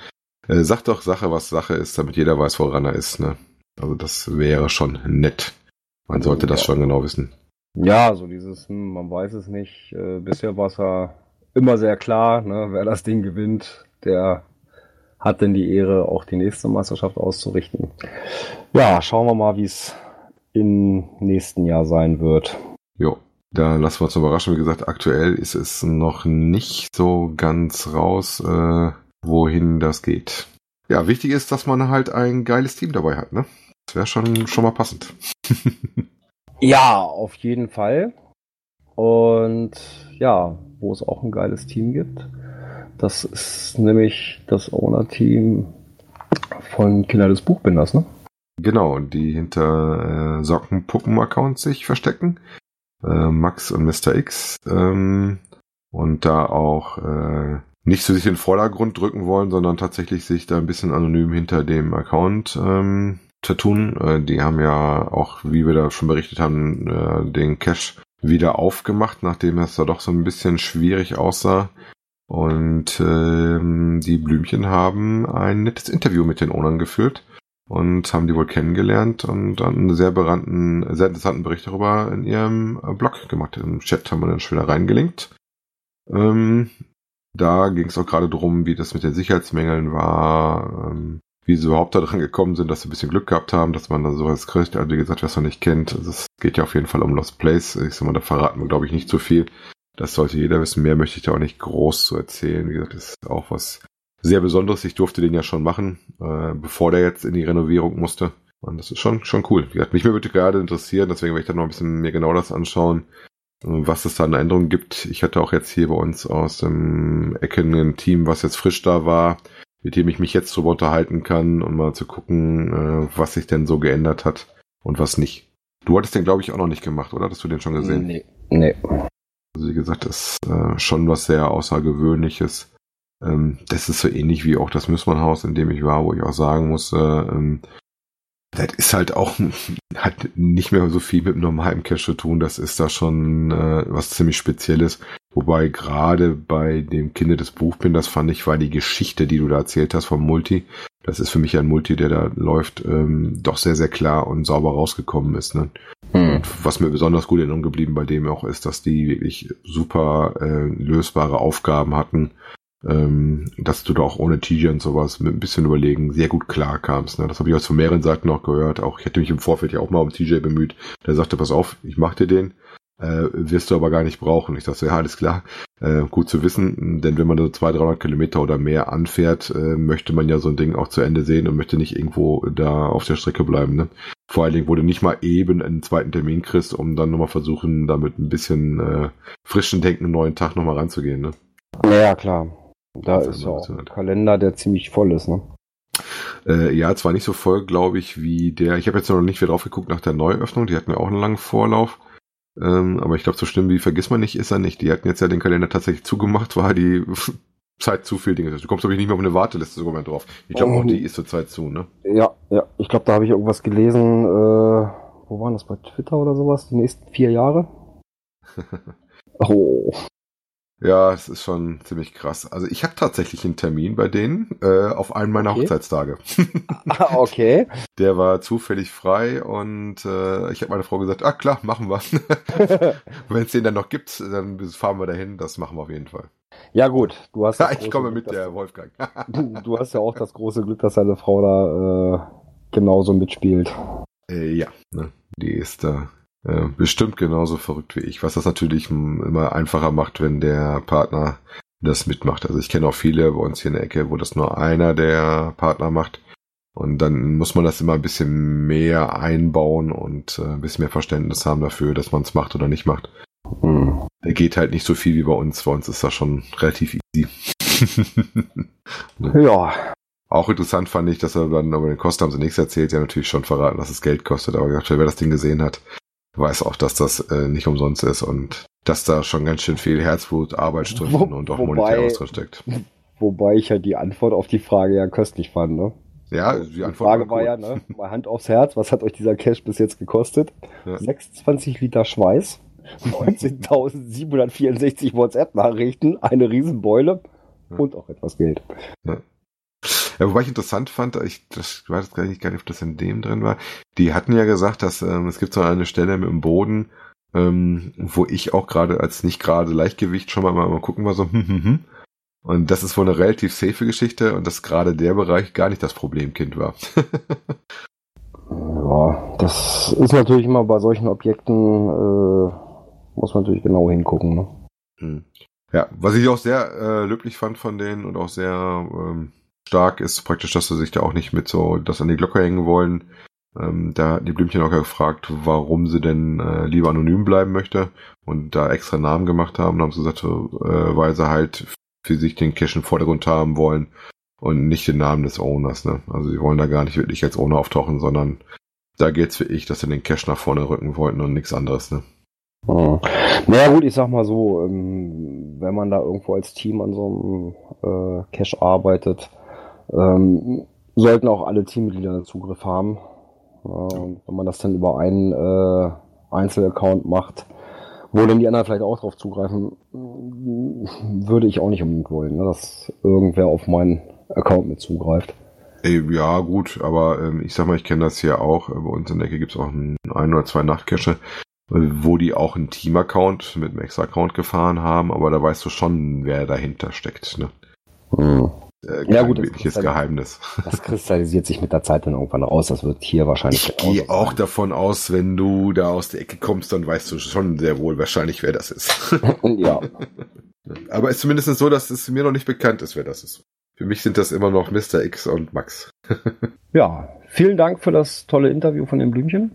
Äh, sagt doch Sache, was Sache ist, damit jeder weiß, woran er ist. Ne? Also das wäre schon nett. Man sollte das Ja. schon genau wissen. Ja, so dieses, hm, man weiß es nicht. Äh, bisher war es ja immer sehr klar, ne, wer das Ding gewinnt, der hat denn die Ehre, auch die nächste Meisterschaft auszurichten. Ja, schauen wir mal, wie es im nächsten Jahr sein wird. Jo, da lassen wir uns überraschen. Wie gesagt, aktuell ist es noch nicht so ganz raus, äh, wohin das geht. Ja, wichtig ist, dass man halt ein geiles Team dabei hat, ne? Das wäre schon, schon mal passend. Ja, auf jeden Fall. Und ja, wo es auch ein geiles Team gibt, das ist nämlich das Owner-Team von Kinder des Buchbinders, ne? Genau, die hinter äh, Sockenpuppen-Accounts sich verstecken. Äh, Max und Mr. X. Ähm, und da auch äh, nicht so sich in den Vordergrund drücken wollen, sondern tatsächlich sich da ein bisschen anonym hinter dem Account ähm, vertun. Äh, die haben ja auch, wie wir da schon berichtet haben, äh, den Cache wieder aufgemacht, nachdem es da doch so ein bisschen schwierig aussah. Und ähm, die Blümchen haben ein nettes Interview mit den Ownern geführt und haben die wohl kennengelernt und dann einen sehr berannten, sehr interessanten Bericht darüber in ihrem äh, Blog gemacht. Im Chat haben wir dann schon wieder reingelinkt. Ähm, da ging es auch gerade drum, wie das mit den Sicherheitsmängeln war, ähm, wie sie überhaupt da dran gekommen sind, dass sie ein bisschen Glück gehabt haben, dass man da sowas kriegt. Also wie gesagt, wer es noch nicht kennt, also es geht ja auf jeden Fall um Lost Place. Ich sag mal, da verraten wir, glaube ich, nicht so viel. Das sollte jeder wissen. Mehr möchte ich da auch nicht groß zu erzählen. Wie gesagt, das ist auch was sehr Besonderes. Ich durfte den ja schon machen, äh, bevor der jetzt in die Renovierung musste. Und das ist schon, schon cool. Wie gesagt, mich würde gerade interessieren, deswegen werde ich dann noch ein bisschen mir genau das anschauen, äh, was es da an Änderungen gibt. Ich hatte auch jetzt hier bei uns aus dem Ecken ein Team, was jetzt frisch da war, mit dem ich mich jetzt drüber unterhalten kann, um mal zu gucken, äh, was sich denn so geändert hat und was nicht. Du hattest den, glaube ich, auch noch nicht gemacht, oder? Hast du den schon gesehen? Nee. Nee. Also wie gesagt, das ist äh, schon was sehr Außergewöhnliches. Ähm, das ist so ähnlich wie auch das Müssmannhaus, in dem ich war, wo ich auch sagen muss, äh, ähm, das ist halt auch hat nicht mehr so viel mit einem normalen Cache zu tun. Das ist da schon äh, was ziemlich Spezielles. Wobei gerade bei dem Kinder des Buchbinders fand ich, war die Geschichte, die du da erzählt hast vom Multi, das ist für mich ein Multi, der da läuft, ähm, doch sehr, sehr klar und sauber rausgekommen ist. Ne? Hm. Und was mir besonders gut in Erinnerung geblieben bei dem auch ist, dass die wirklich super äh, lösbare Aufgaben hatten, ähm, dass du da auch ohne TJ und sowas mit ein bisschen überlegen sehr gut klar kamst. Ne? Das habe ich aus von mehreren Seiten auch gehört. Auch ich hätte mich im Vorfeld ja auch mal um TJ bemüht. Der sagte, pass auf, ich mach dir den. Äh, wirst du aber gar nicht brauchen. Ich dachte, ja, alles klar. Äh, gut zu wissen, denn wenn man so 200, 300 Kilometer oder mehr anfährt, äh, möchte man ja so ein Ding auch zu Ende sehen und möchte nicht irgendwo da auf der Strecke bleiben. Ne? Vor allen Dingen, wo du nicht mal eben einen zweiten Termin kriegst, um dann nochmal versuchen, damit ein bisschen äh, frischen Denken einen neuen Tag nochmal ranzugehen. Ne? Ja, klar. Da ist ja auch ein Kalender, der ziemlich voll ist, ne? Äh, ja, zwar nicht so voll, glaube ich, wie der. Ich habe jetzt noch nicht wieder drauf geguckt nach der Neuöffnung. Die hatten ja auch einen langen Vorlauf. Ähm, aber ich glaube, so schlimm wie vergiss man nicht, ist er nicht. Die hatten jetzt ja den Kalender tatsächlich zugemacht, weil die Zeit zu viel Dinge. Du kommst, glaube ich, nicht mehr auf eine Warteliste sogar mehr drauf. Ich glaube, auch Ähm. die ist zurzeit zu, ne? Ja, ja. Ich glaube, da habe ich irgendwas gelesen. Äh, wo waren das bei Twitter oder sowas? Die nächsten vier Jahre? Oh. Ja, es ist schon ziemlich krass. Also ich habe tatsächlich einen Termin bei denen äh, auf einen meiner Okay. Hochzeitstage. Ah, okay. Der war zufällig frei und äh, ich habe meiner Frau gesagt, ah klar, machen wir. Wenn es den dann noch gibt, dann fahren wir dahin. Das machen wir auf jeden Fall. Ja gut, du hast Ja, ich komme Glück, mit der Wolfgang. Du, du hast ja auch das große Glück, dass deine Frau da äh, genauso mitspielt. Äh, ja, ne? die ist da äh, bestimmt genauso verrückt wie ich, was das natürlich immer einfacher macht, wenn der Partner das mitmacht. Also ich kenne auch viele bei uns hier in der Ecke, wo das nur einer der Partner macht. Und dann muss man das immer ein bisschen mehr einbauen und äh, ein bisschen mehr Verständnis haben dafür, dass man es macht oder nicht macht. Hm. Da geht halt nicht so viel wie bei uns. Bei uns ist das schon relativ easy. Ja, Auch interessant fand ich, dass er dann über den Kosten haben sie nichts erzählt. Ja, natürlich schon verraten, dass es Geld kostet. Aber gesagt, wer das Ding gesehen hat, weiß auch, dass das äh, nicht umsonst ist und dass da schon ganz schön viel Herzblut, Arbeitsstunden Wo- und auch wobei- monetäres drin steckt. wobei ich ja die Antwort auf die Frage ja köstlich fand. Ne? Ja, die Die Antwort Frage war cool. ja, ne, mal Hand aufs Herz, was hat euch dieser Cash bis jetzt gekostet? Ja. 26 Liter Schweiß, 19.764 WhatsApp-Nachrichten, eine Riesenbeule Ja. und auch etwas Geld. Ja, wobei ich interessant fand, ich das ich weiß jetzt gar nicht, gar nicht, ob das in dem drin war. Die hatten ja gesagt, dass ähm, es gibt so eine Stelle mit dem Boden, ähm, wo ich auch gerade als nicht gerade Leichtgewicht schon mal, mal, mal gucken war so, hm, hm, hm. Und das ist wohl eine relativ safe Geschichte und dass gerade der Bereich gar nicht das Problemkind war. Ja, das ist natürlich immer bei solchen Objekten, äh, muss man natürlich genau hingucken. Ne? Hm. Ja, was ich auch sehr äh, löblich fand von denen und auch sehr ähm, stark ist praktisch, dass sie sich da auch nicht mit so das an die Glocke hängen wollen. Ähm, da hatten die Blümchen auch gefragt, warum sie denn äh, lieber anonym bleiben möchte und da extra Namen gemacht haben. Da haben sie gesagt, äh, weil sie halt für sich den Cash im Vordergrund haben wollen und nicht den Namen des Owners. Ne? Also sie wollen da gar nicht wirklich als Owner auftauchen, sondern da geht's für ich, dass sie den Cash nach vorne rücken wollten und nichts anderes. Ne? Hm. Naja gut, ich sag mal so, ähm, wenn man da irgendwo als Team an so einem äh, Cache arbeitet, ähm, sollten auch alle Teammitglieder einen Zugriff haben. Ja, und wenn man das dann über einen äh, Einzelaccount macht, wo dann die anderen vielleicht auch drauf zugreifen, mm, würde ich auch nicht unbedingt wollen, ne, dass irgendwer auf meinen Account mit zugreift. Ey, Ja, gut, aber ähm, ich sag mal, ich kenne das hier auch. Äh, Bei uns in der Ecke gibt's auch ein, ein oder zwei Nachtcache, äh, wo die auch einen Team-Account mit einem Extra-Account gefahren haben, aber da weißt du schon, wer dahinter steckt. Ne? Hm. Äh, Ja, gut, das wirkliches Geheimnis. Das kristallisiert sich mit der Zeit dann irgendwann raus. Das wird hier wahrscheinlich Ich gehe auch sein. davon aus, wenn du da aus der Ecke kommst, dann weißt du schon sehr wohl wahrscheinlich, wer das ist. ja. aber es ist zumindest so, dass es mir noch nicht bekannt ist, wer das ist. Für mich sind das immer noch Mr. X und Max. Ja, vielen Dank für das tolle Interview von den Blümchen.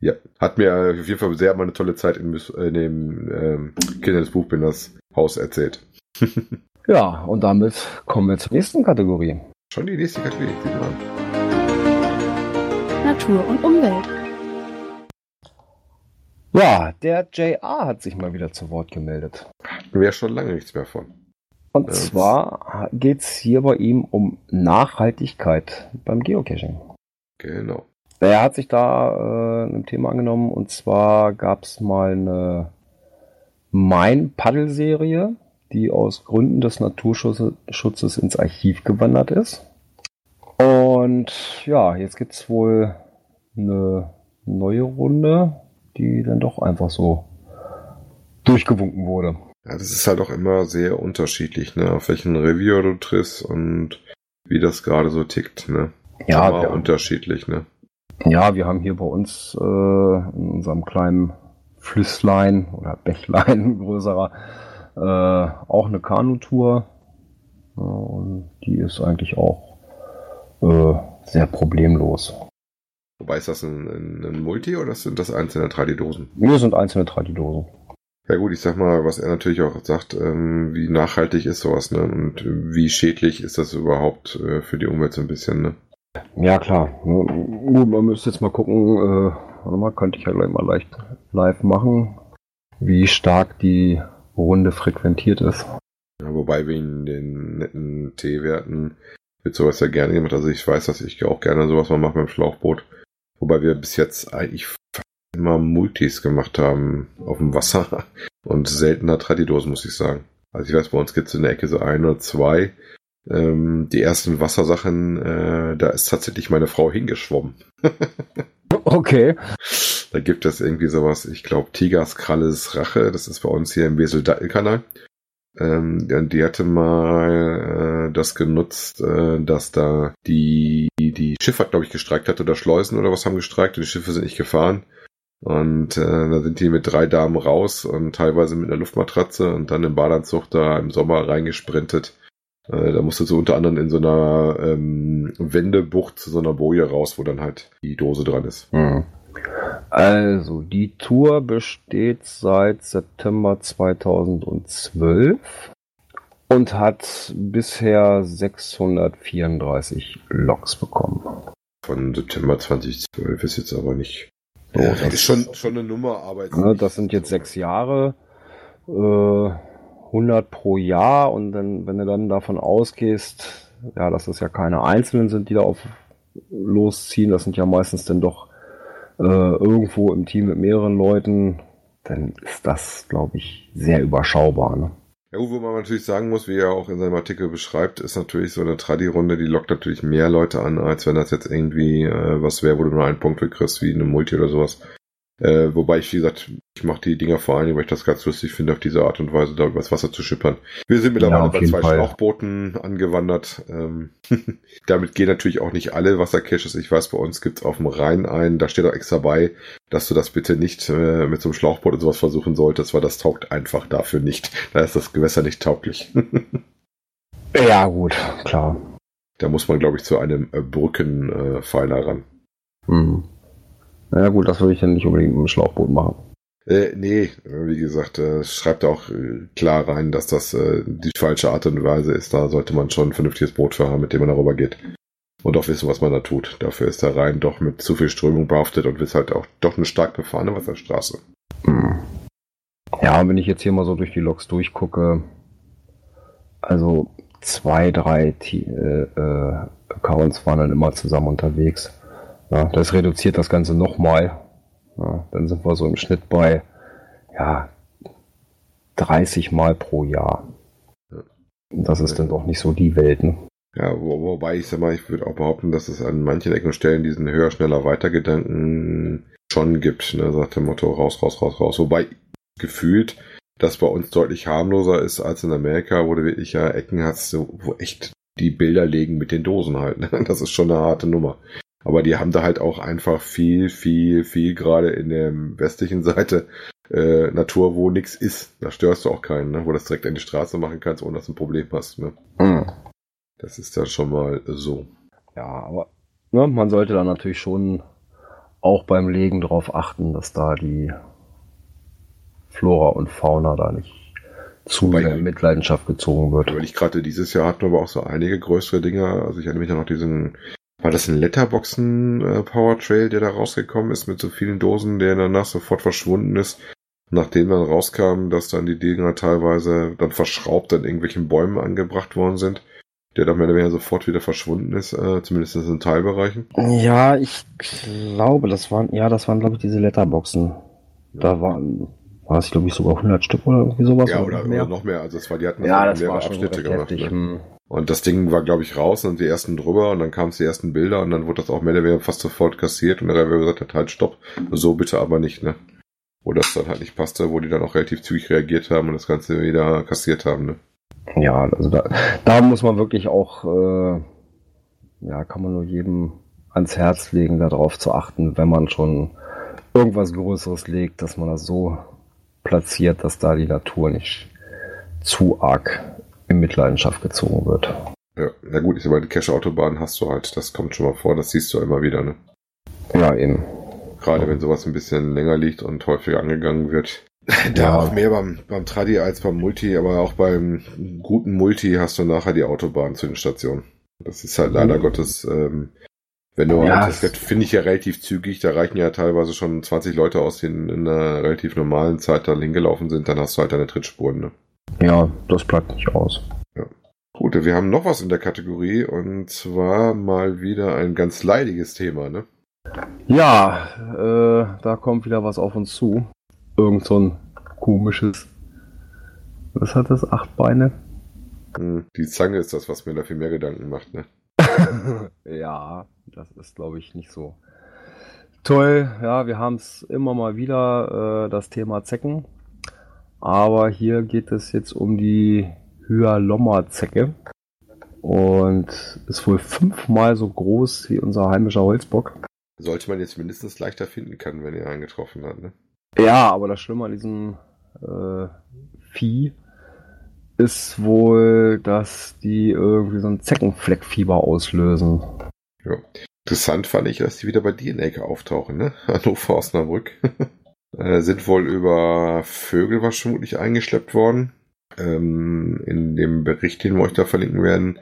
Ja, hat mir auf jeden Fall sehr mal eine tolle Zeit in, in dem ähm, Kinder des Buchbinders Haus erzählt. Ja, und damit kommen wir zur nächsten Kategorie. Schon die nächste Kategorie. sieh mal an. Natur und Umwelt. Ja, der JR hat sich mal wieder zu Wort gemeldet. Wäre schon lange nichts mehr von. Und Ja. zwar geht's hier bei ihm um Nachhaltigkeit beim Geocaching. Genau. Er hat sich da äh, einem Thema angenommen und zwar gab's mal eine Main-Paddel-Serie, die aus Gründen des Naturschutzes Schutzes ins Archiv gewandert ist. Und ja, jetzt gibt's wohl eine neue Runde, die dann doch einfach so durchgewunken wurde. Ja, das ist halt auch immer sehr unterschiedlich, ne? Auf welchen Reviewer du triffst und wie das gerade so tickt, ne? Ja, immer wir- unterschiedlich, ne? Ja, wir haben hier bei uns äh, in unserem kleinen Flüsslein oder Bächlein größerer äh, auch eine Kanutour. Ja, und die ist eigentlich auch äh, sehr problemlos. Wobei ist das ein, ein, ein Multi oder sind das einzelne Tradidosen? Wir sind einzelne Tradidosen. Ja gut, ich sag mal, was er natürlich auch sagt, ähm, wie nachhaltig ist sowas, ne? Und wie schädlich ist das überhaupt äh, für die Umwelt so ein bisschen, ne? Ja, klar. Gut, man müsste jetzt mal gucken, äh, warte mal, könnte ich ja gleich mal leicht live machen, wie stark die Runde frequentiert ist. Ja, wobei wegen den netten T-Werten wird sowas ja gerne gemacht. Also ich weiß, dass ich auch gerne sowas mal mache beim Schlauchboot. Wobei wir bis jetzt eigentlich immer Multis gemacht haben auf dem Wasser und seltener Tradidos, muss ich sagen. Also ich weiß, bei uns gibt es in der Ecke so ein oder zwei. Ähm, die ersten Wassersachen, äh, da ist tatsächlich meine Frau hingeschwommen. Okay. Da gibt es irgendwie sowas, ich glaube, Tigers Kralles Rache, das ist bei uns hier im Wesel-Dattel-Kanal. Ähm, die hatte mal äh, das genutzt, äh, dass da die, die Schifffahrt, glaube ich, gestreikt hat oder Schleusen oder was haben gestreikt und die Schiffe sind nicht gefahren. Und äh, da sind die mit drei Damen raus und teilweise mit einer Luftmatratze und dann im Badeanzug da im Sommer reingesprintet. Äh, da musste so unter anderem in so einer ähm, Wendebucht zu so einer Boje raus, wo dann halt die Dose dran ist. Hm. Also, die Tour besteht seit September 2012 und hat bisher 634 Loks bekommen. Von September 2012 ist jetzt aber nicht. So, das das ist schon, schon eine Nummer, aber jetzt Ne, das sind jetzt sechs Jahre, äh, 100 pro Jahr und dann, wenn du dann davon ausgehst, ja, dass das ja keine Einzelnen sind, die da auf losziehen, das sind ja meistens dann doch äh, irgendwo im Team mit mehreren Leuten, dann ist das, glaube ich, sehr überschaubar. Ne? Ja, wo man natürlich sagen muss, wie er auch in seinem Artikel beschreibt, ist natürlich so eine Tradi-Runde, die lockt natürlich mehr Leute an, als wenn das jetzt irgendwie äh, was wäre, wo du nur einen Punkt kriegst, wie eine Multi oder sowas. Äh, wobei ich, wie gesagt, ich mache die Dinger vor Dingen, weil ich das ganz lustig finde, auf diese Art und Weise da übers Wasser zu schippern. Wir sind mittlerweile auf bei zwei Fall. Schlauchbooten angewandert. Ähm, damit gehen natürlich auch nicht alle Wassercaches. Ich weiß, bei uns gibt's auf dem Rhein einen, da steht auch extra bei, dass du das bitte nicht äh, mit so einem Schlauchboot und sowas versuchen solltest, weil das taugt einfach dafür nicht. Da ist das Gewässer nicht tauglich. Ja, gut, klar. Da muss man, glaube ich, zu einem äh, Brückenpfeiler Pfeiler ran. Hm. Ja gut, das würde ich dann nicht unbedingt mit dem Schlauchboot machen. Äh, nee, wie gesagt, äh, schreibt auch äh, klar rein, dass das äh, die falsche Art und Weise ist. Da sollte man schon ein vernünftiges Boot für haben, mit dem man darüber geht. Und auch wissen, was man da tut. Dafür ist der Rhein doch mit zu viel Strömung behaftet und ist halt auch doch eine stark befahrene Wasserstraße. Hm. Ja, wenn ich jetzt hier mal so durch die Loks durchgucke, also zwei, drei T äh, äh, Accounts waren dann immer zusammen unterwegs. Ja, das reduziert das Ganze nochmal. Ja, dann sind wir so im Schnitt bei ja, 30 Mal pro Jahr. Ja. Das ist dann doch nicht so die Welt, ne? Ja, wo, wobei ich sag mal, ich würde auch behaupten, dass es an manchen Ecken und Stellen diesen höher, schneller, weiter Gedanken schon gibt, ne, sagt der Motto raus, raus, raus, raus. Wobei gefühlt das bei uns deutlich harmloser ist als in Amerika, wo du wirklich ja Ecken hast, wo echt die Bilder legen mit den Dosen halt. Ne? Das ist schon eine harte Nummer. Aber die haben da halt auch einfach viel, viel, viel gerade in der westlichen Seite äh, Natur, wo nichts ist. Da störst du auch keinen, ne? wo das direkt an die Straße machen kannst, ohne dass du ein Problem hast. Ne? Hm. Das ist dann schon mal so. Ja, aber ne, man sollte da natürlich schon auch beim Legen darauf achten, dass da die Flora und Fauna da nicht zu Wobei- sehr in Mitleidenschaft gezogen wird. Weil ich gerade dieses Jahr hatten wir aber auch so einige größere Dinger. Also ich erinnere mich noch diesen, war das ein Letterboxen äh, der da rausgekommen ist mit so vielen Dosen, der danach sofort verschwunden ist. Nachdem dann rauskam, dass dann die Dinger teilweise dann verschraubt an irgendwelchen Bäumen angebracht worden sind, der dann mehr oder weniger sofort wieder verschwunden ist, äh, zumindest in Teilbereichen. Ja, ich glaube, das waren, ja, das waren, glaube ich, diese Letterboxen. Da waren, war es, glaube ich, sogar 100 Stück oder irgendwie sowas. Ja, oder, noch oder noch mehr. Also es war, die hatten Ja, das war schon Abschnitte gemacht. heftig. Ne? Und das Ding war, glaube ich, raus und die ersten drüber und dann kamen die ersten Bilder und dann wurde das auch mehr oder weniger fast sofort kassiert und der Reviewer gesagt hat, halt stopp, so bitte aber nicht, ne? Wo das dann halt nicht passte, wo die dann auch relativ zügig reagiert haben und das Ganze wieder kassiert haben, ne? Ja, also da, da muss man wirklich auch, äh, ja, kann man nur jedem ans Herz legen, darauf zu achten, wenn man schon irgendwas Größeres legt, dass man das so platziert, dass da die Natur nicht zu arg in Mitleidenschaft gezogen wird. Ja, na gut, ich die Cache-Autobahn hast du halt, das kommt schon mal vor, das siehst du immer wieder, ne? Ja, eben. Gerade wenn sowas ein bisschen länger liegt und häufiger angegangen wird. Da Ja. auch mehr beim, beim Tradi als beim Multi, aber auch beim guten Multi hast du nachher die Autobahn zu den Stationen. Das ist halt leider Mhm. Gottes, ähm, wenn du, Ja, das es- finde ich ja relativ zügig, da reichen ja teilweise schon 20 Leute aus, die in, in einer relativ normalen Zeit dann hingelaufen sind, dann hast du halt deine Trittspuren, ne? Ja, das bleibt nicht aus. Gut, wir haben noch was in der Kategorie und zwar mal wieder ein ganz leidiges Thema, ne? Ja, äh, da kommt wieder was auf uns zu. Irgend so ein komisches Was hat das? Acht Beine? Hm, Die Zange ist das, was mir da viel mehr Gedanken macht, ne? ja, das ist, glaube ich, nicht so toll. Ja, wir haben es immer mal wieder, äh, das Thema Zecken. Aber hier geht es jetzt um die Hyalomma-Zecke. Und ist wohl fünfmal so groß wie unser heimischer Holzbock. Sollte man jetzt mindestens leichter finden können, wenn er einen getroffen hat, ne? Ja, aber das Schlimme an diesem äh, Vieh ist wohl, dass die irgendwie so ein Zeckenfleckfieber auslösen. Ja. Interessant fand ich, dass die wieder bei dir in der Ecke auftauchen, ne? Hannover, Osnabrück. äh, sind wohl über Vögel wahrscheinlich eingeschleppt worden. Ähm, in dem Bericht, den wir euch da verlinken werden,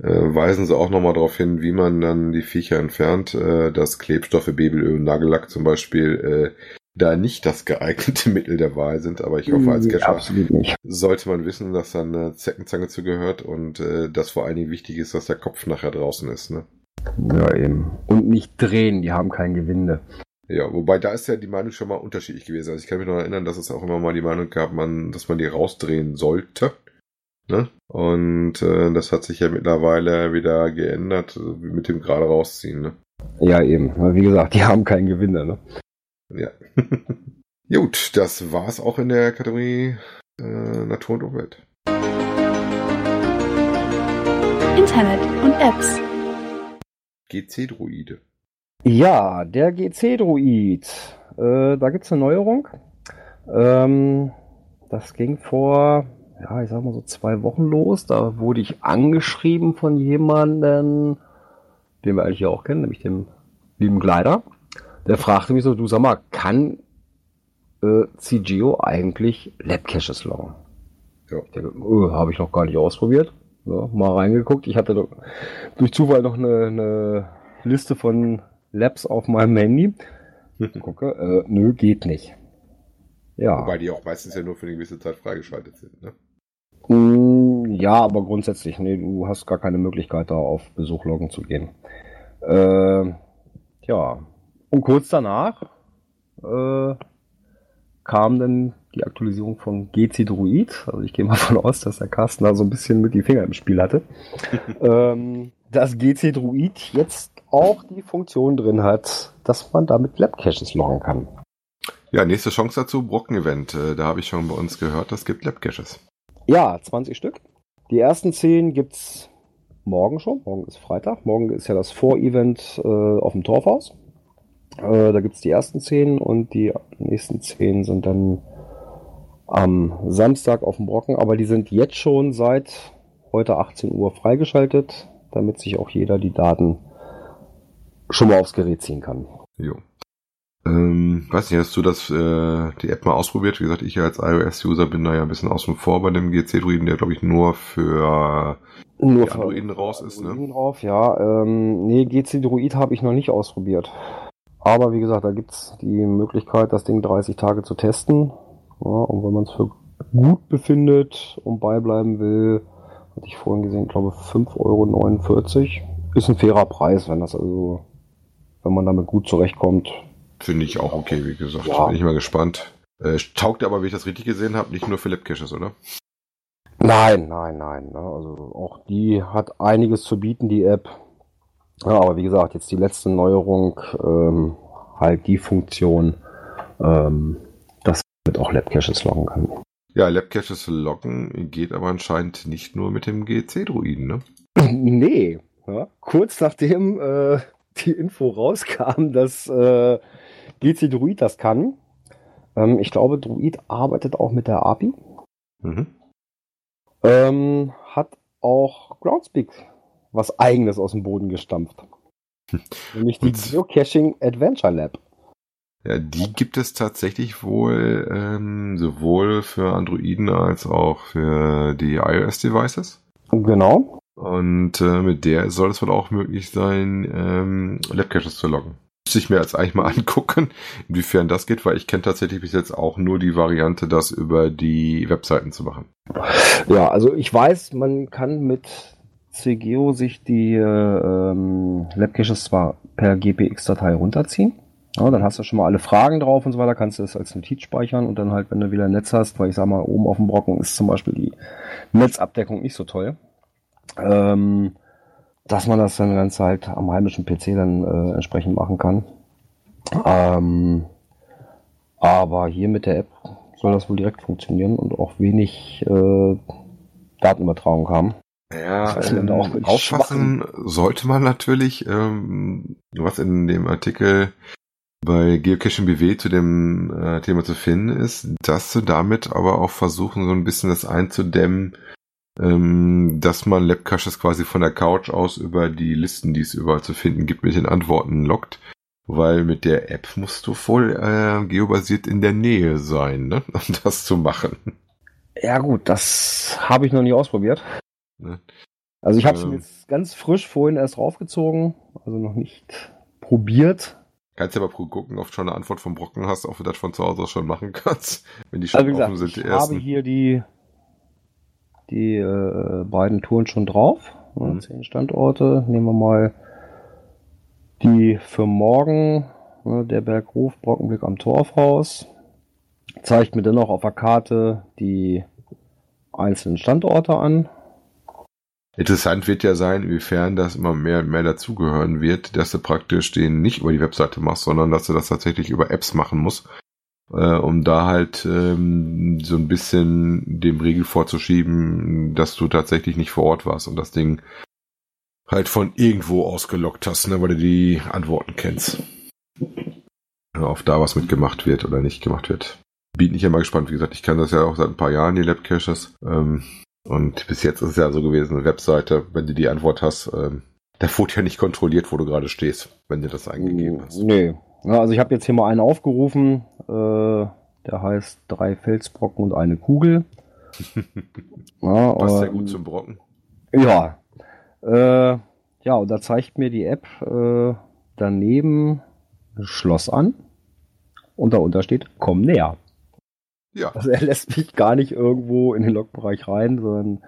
äh, weisen sie auch nochmal darauf hin, wie man dann die Viecher entfernt, äh, dass Klebstoffe, Babelöl und Nagellack zum Beispiel äh, da nicht das geeignete Mittel der Wahl sind, aber ich hoffe, als nicht. sollte man wissen, dass da eine Zeckenzange zugehört und äh, dass vor allen Dingen wichtig ist, dass der Kopf nachher draußen ist. Ne? Ja, eben. Und nicht drehen, die haben kein Gewinde. Ja, wobei da ist ja die Meinung schon mal unterschiedlich gewesen. Also ich kann mich noch erinnern, dass es auch immer mal die Meinung gab, man, dass man die rausdrehen sollte. Ne? Und äh, das hat sich ja mittlerweile wieder geändert mit dem gerade rausziehen. Ne? Ja, eben. Wie gesagt, die haben kein Gewinde, ne? Ja. Gut, das war's auch in der Kategorie äh, Natur und Umwelt. Internet und Apps. GC-Druide. Ja, der GC-Druid. Äh, da gibt's eine Neuerung. Ähm, das ging vor, ja, ich sag mal so zwei Wochen los. Da wurde ich angeschrieben von jemandem, den wir eigentlich auch kennen, nämlich dem lieben Gleiter. Der fragte mich so, du sag mal, kann äh, CGO eigentlich Lab-Caches loggen? Ja. Oh, habe ich noch gar nicht ausprobiert. Ja, mal reingeguckt. Ich hatte durch Zufall noch eine, eine Liste von Labs auf meinem Handy. Gucke, äh, nö, geht nicht. Ja. Wobei die auch meistens ja nur für eine gewisse Zeit freigeschaltet sind. Ne? Mm, Ja, aber grundsätzlich, nee, du hast gar keine Möglichkeit, da auf Besuch loggen zu gehen. Äh, ja. Und kurz danach äh, kam dann die Aktualisierung von GC Druid. Also ich gehe mal davon aus, dass der Carsten da so ein bisschen mit die Finger im Spiel hatte. ähm, dass GC Druid jetzt auch die Funktion drin hat, dass man damit Lab-Caches loggen kann. Ja, nächste Chance dazu, Brocken-Event. Äh, Da habe ich schon bei uns gehört, das gibt Lab-Caches. Ja, 20 Stück. Die ersten 10 gibt's morgen schon. Morgen ist Freitag. Morgen ist ja das Vorevent äh, auf dem Torfhaus. Äh, da gibt's die ersten 10 und die nächsten 10 sind dann am Samstag auf dem Brocken. Aber die sind jetzt schon seit heute 18 Uhr freigeschaltet, damit sich auch jeder die Daten schon mal aufs Gerät ziehen kann. Jo. Ähm, weiß nicht, hast du das, äh, die App mal ausprobiert? Wie gesagt, ich als iOS-User bin da ja ein bisschen außen vor bei dem GC-Druiden, der glaube ich nur für Nur die Androiden raus ist, ne? Androiden drauf, ja. Ähm, nee, GC Druid habe ich noch nicht ausprobiert. Aber wie gesagt, da gibt's die Möglichkeit, das Ding 30 Tage zu testen. Ja, und wenn man es für gut befindet und beibleiben will, hatte ich vorhin gesehen, glaube 5,49 Euro. Ist ein fairer Preis, wenn das also, wenn man damit gut zurechtkommt. Finde ich auch okay, wie gesagt. Ja. Bin ich mal gespannt. Äh, taugt aber, wie ich das richtig gesehen habe, nicht nur für Lab-Caches, oder? Nein, nein, nein. Ne? Also auch die hat einiges zu bieten, die App. Ja, aber wie gesagt, jetzt die letzte Neuerung, ähm, halt die Funktion, ähm, dass man mit auch Lab-Caches loggen kann. Ja, Lab-Caches loggen geht aber anscheinend nicht nur mit dem GC-Druiden, ne? nee, ja, kurz nachdem äh, die Info rauskam, dass äh, GC Druid das kann, ähm, ich glaube, Druid arbeitet auch mit der API, Mhm. ähm, hat auch Groundspeak was eigenes aus dem Boden gestampft. Nämlich die Geocaching Adventure Lab. Ja, die gibt es tatsächlich wohl ähm, sowohl für Androiden als auch für die iOS-Devices. Genau. Und äh, mit der soll es wohl auch möglich sein, ähm, Lab-Caches zu loggen. Müsste ich mir jetzt eigentlich mal angucken, inwiefern das geht, weil ich kenne tatsächlich bis jetzt auch nur die Variante, das über die Webseiten zu machen. Ja, also ich weiß, man kann mit CGO sich die äh, ähm, Lab-Caches zwar per GPX-Datei runterziehen. Ja, dann hast du schon mal alle Fragen drauf und so weiter, kannst du das als Notiz speichern und dann halt, wenn du wieder ein Netz hast, weil ich sag mal, oben auf dem Brocken ist zum Beispiel die Netzabdeckung nicht so toll, ähm, dass man das dann ganz halt am heimischen PC dann äh, entsprechend machen kann. Ähm, aber hier mit der App soll das wohl direkt funktionieren und auch wenig äh, Datenübertragung haben. Ja, ähm, aufpassen sollte man natürlich, ähm, was in dem Artikel bei Geocaching BW zu dem äh, Thema zu finden ist, dass du damit aber auch versuchen, so ein bisschen das einzudämmen, ähm, dass man Labcaches quasi von der Couch aus über die Listen, die es überall zu finden gibt, mit den Antworten lockt. Weil mit der App musst du voll äh, geobasiert in der Nähe sein, ne? um das zu machen. Ja gut, das habe ich noch nie ausprobiert. Ne? Also ich habe es Ähm. jetzt ganz frisch vorhin erst raufgezogen, also noch nicht probiert. Kannst ja mal gucken, ob du schon eine Antwort vom Brocken hast, ob du das von zu Hause aus schon machen kannst. Wenn die schon Also wie gesagt, offen sind, ich die habe ersten. hier die, die äh, beiden Touren schon drauf. Ja, Mhm. Zehn Standorte. Nehmen wir mal die für morgen. Ne, der Bergruf, Brockenblick am Torfhaus. Zeigt mir dennoch auf der Karte die einzelnen Standorte an. Interessant wird ja sein, inwiefern das immer mehr und mehr dazugehören wird, dass du praktisch den nicht über die Webseite machst, sondern dass du das tatsächlich über Apps machen musst, äh, um da halt ähm, so ein bisschen dem Riegel vorzuschieben, dass du tatsächlich nicht vor Ort warst und das Ding halt von irgendwo ausgelockt hast, ne, weil du die Antworten kennst. Auf da was mitgemacht wird oder nicht gemacht wird. Bin ich ja mal gespannt. Wie gesagt, ich kann das ja auch seit ein paar Jahren, die Labcaches. Ähm, und bis jetzt ist es ja so gewesen, eine Webseite, wenn du die Antwort hast, ähm, da wurde ja nicht kontrolliert, wo du gerade stehst, wenn du das eingegeben hast. Nee. Ja, also ich habe jetzt hier mal einen aufgerufen. Äh, der heißt drei Felsbrocken und eine Kugel. ja, Passt sehr ähm, gut zum Brocken. Ja. Äh, ja, und da zeigt mir die App äh, daneben ein Schloss an. Und darunter steht, komm näher. Ja, Also er lässt mich gar nicht irgendwo in den Logbereich rein, sondern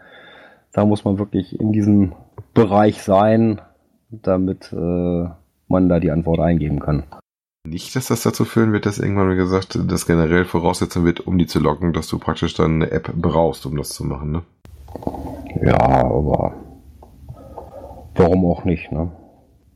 da muss man wirklich in diesem Bereich sein, damit äh, man da die Antwort eingeben kann. Nicht, dass das dazu führen wird, dass irgendwann, wie gesagt, das generell Voraussetzung wird, um die zu locken, dass du praktisch dann eine App brauchst, um das zu machen, ne? Ja, aber warum auch nicht, ne?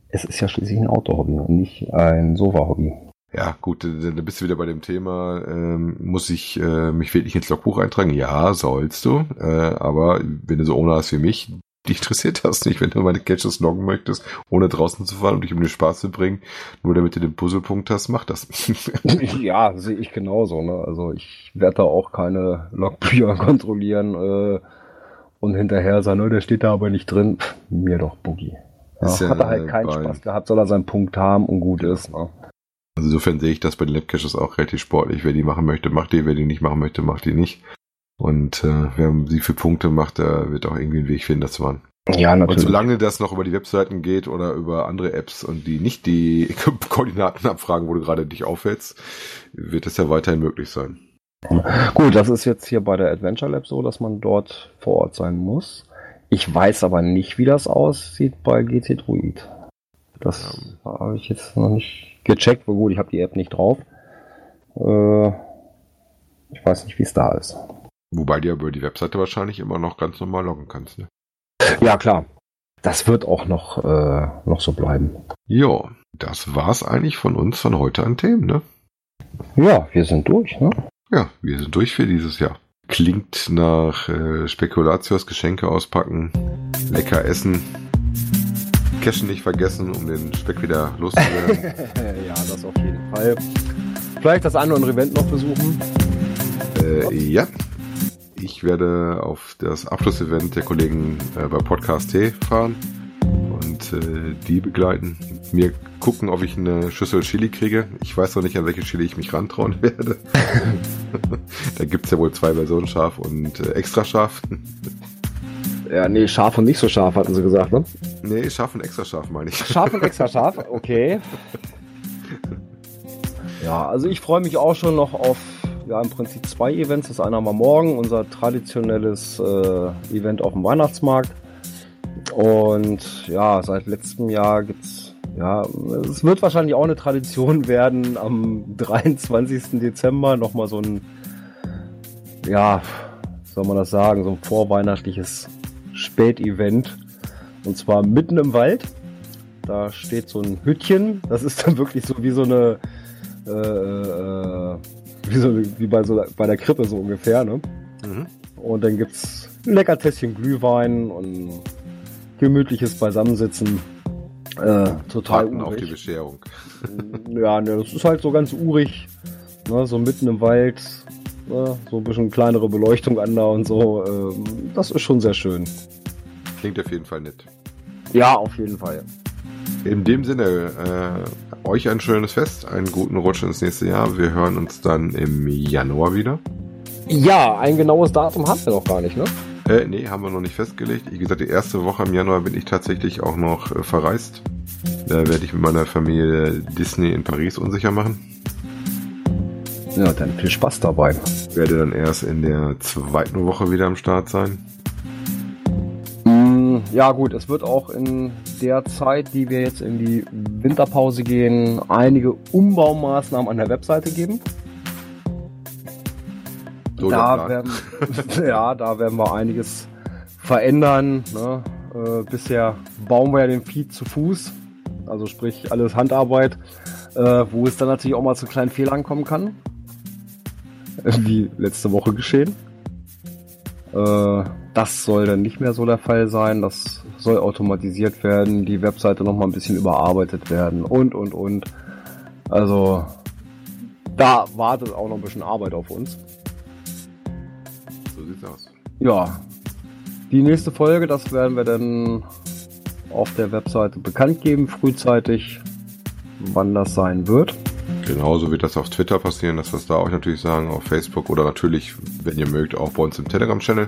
Es ist ja schließlich ein Outdoor-Hobby und nicht ein Sofa-Hobby. Ja, gut, da da bist du wieder bei dem Thema, ähm, muss ich äh, mich wirklich ins Logbuch eintragen? Ja, sollst du. Äh, aber wenn du so ohne hast wie mich, dich interessiert das nicht, wenn du meine Catches loggen möchtest, ohne draußen zu fahren und dich um den Spaß zu bringen, nur damit du den Puzzlepunkt hast, mach das. Ja, sehe ich genauso. Ne? Also ich werde da auch keine Logbücher kontrollieren äh, und hinterher sagen, ne, der steht da aber nicht drin. Pff, mir doch Boogie. Ja, ja, hat er halt keinen bei- Spaß gehabt, soll er seinen Punkt haben und gut ist. Ne? Also insofern sehe ich das bei den Labcaches auch relativ sportlich. Wer die machen möchte, macht die. Wer die nicht machen möchte, macht die nicht. Und äh, wer sie für Punkte macht, der wird auch irgendwie einen Weg finden, das zu machen. Ja, Und natürlich. solange das noch über die Webseiten geht oder über andere Apps und die nicht die Koordinaten abfragen, wo du gerade dich aufhältst, wird es ja weiterhin möglich sein. Gut, das ist jetzt hier bei der Adventure Lab so, dass man dort vor Ort sein muss. Ich weiß aber nicht, wie das aussieht bei GT Druid. Das habe ich jetzt noch nicht gecheckt. Aber gut, ich habe die App nicht drauf. Äh, ich weiß nicht, wie es da ist. Wobei du ja über die Webseite wahrscheinlich immer noch ganz normal loggen kannst. Ne? Ja, klar. Das wird auch noch, äh, noch so bleiben. Jo, das war's eigentlich von uns von heute an Themen, ne? Ja, wir sind durch, ne? Ja, wir sind durch für dieses Jahr. Klingt nach äh, Spekulatius, Geschenke auspacken, lecker essen, Cashen nicht vergessen, um den Speck wieder loszuwerden. ja, das auf jeden Fall. Vielleicht das eine oder andere Event noch besuchen. äh, ja, ich werde auf das Abschlussevent der Kollegen äh, bei Podcast T fahren und äh, die begleiten. Mir gucken, ob ich eine Schüssel Chili kriege. Ich weiß noch nicht, an welche Chili ich mich rantrauen werde. da gibt's ja wohl zwei Versionen, scharf und äh, extra scharf. Ja, nee, scharf und nicht so scharf, hatten sie gesagt, ne? Nee, scharf und extra scharf meine ich. Scharf und extra scharf, okay. Ja, also ich freue mich auch schon noch auf, ja, im Prinzip zwei Events. Das eine haben wir morgen, unser traditionelles äh, Event auf dem Weihnachtsmarkt. Und ja, seit letztem Jahr gibt's ja, es wird wahrscheinlich auch eine Tradition werden, am 23. Dezember nochmal so ein, ja, soll man das sagen, so ein vorweihnachtliches Spätevent. Und zwar mitten im Wald. Da steht so ein Hütchen. Das ist dann wirklich so wie so eine, äh, äh, wie, so, wie bei, so, bei der Krippe so ungefähr. Ne? Mhm. Und dann gibt's ein lecker Tässchen Glühwein und gemütliches Beisammensitzen. Äh, total Warten auf die Bescherung. Ja, ne, das ist halt so ganz urig. Ne, so mitten im Wald. Ne, so ein bisschen kleinere Beleuchtung an da und so. Äh, das ist schon sehr schön. Klingt auf jeden Fall nett. Ja, auf jeden Fall. In dem Sinne, äh, euch ein schönes Fest, einen guten Rutsch ins nächste Jahr. Wir hören uns dann im Januar wieder. Ja, ein genaues Datum haben wir noch gar nicht, ne? Äh, nee, haben wir noch nicht festgelegt. Wie gesagt, die erste Woche im Januar bin ich tatsächlich auch noch äh, verreist. Da werde ich mit meiner Familie Disney in Paris unsicher machen. Ja, dann viel Spaß dabei. Werde dann erst in der zweiten Woche wieder am Start sein. Ja gut, es wird auch in der Zeit, die wir jetzt in die Winterpause gehen, einige Umbaumaßnahmen an der Webseite geben. So da werden, ja, da werden wir einiges verändern. Ne? Äh, bisher bauen wir ja den Feed zu Fuß, also sprich alles Handarbeit, äh, wo es dann natürlich auch mal zu kleinen Fehlern kommen kann, wie letzte Woche geschehen. Äh, das soll dann nicht mehr so der Fall sein. Das soll automatisiert werden, die Webseite noch mal ein bisschen überarbeitet werden und und und. Also da wartet auch noch ein bisschen Arbeit auf uns sieht's aus. Ja. Die nächste Folge, das werden wir dann auf der Webseite bekannt geben, frühzeitig, wann das sein wird. Genauso wird das auf Twitter passieren, dass wir es da auch natürlich sagen, auf Facebook oder natürlich, wenn ihr mögt, auch bei uns im Telegram-Channel.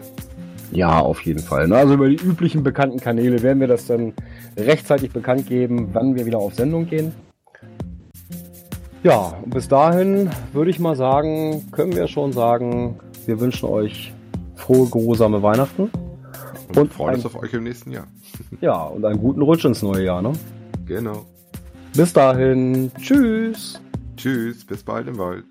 Ja, auf jeden Fall. Also über die üblichen bekannten Kanäle werden wir das dann rechtzeitig bekannt geben, wann wir wieder auf Sendung gehen. Ja, bis dahin würde ich mal sagen, können wir schon sagen, wir wünschen euch frohe, geruhsame Weihnachten. Und, und freuen uns auf euch im nächsten Jahr. Ja, und einen guten Rutsch ins neue Jahr, ne? Genau. Bis dahin. Tschüss. Tschüss, bis bald im Wald.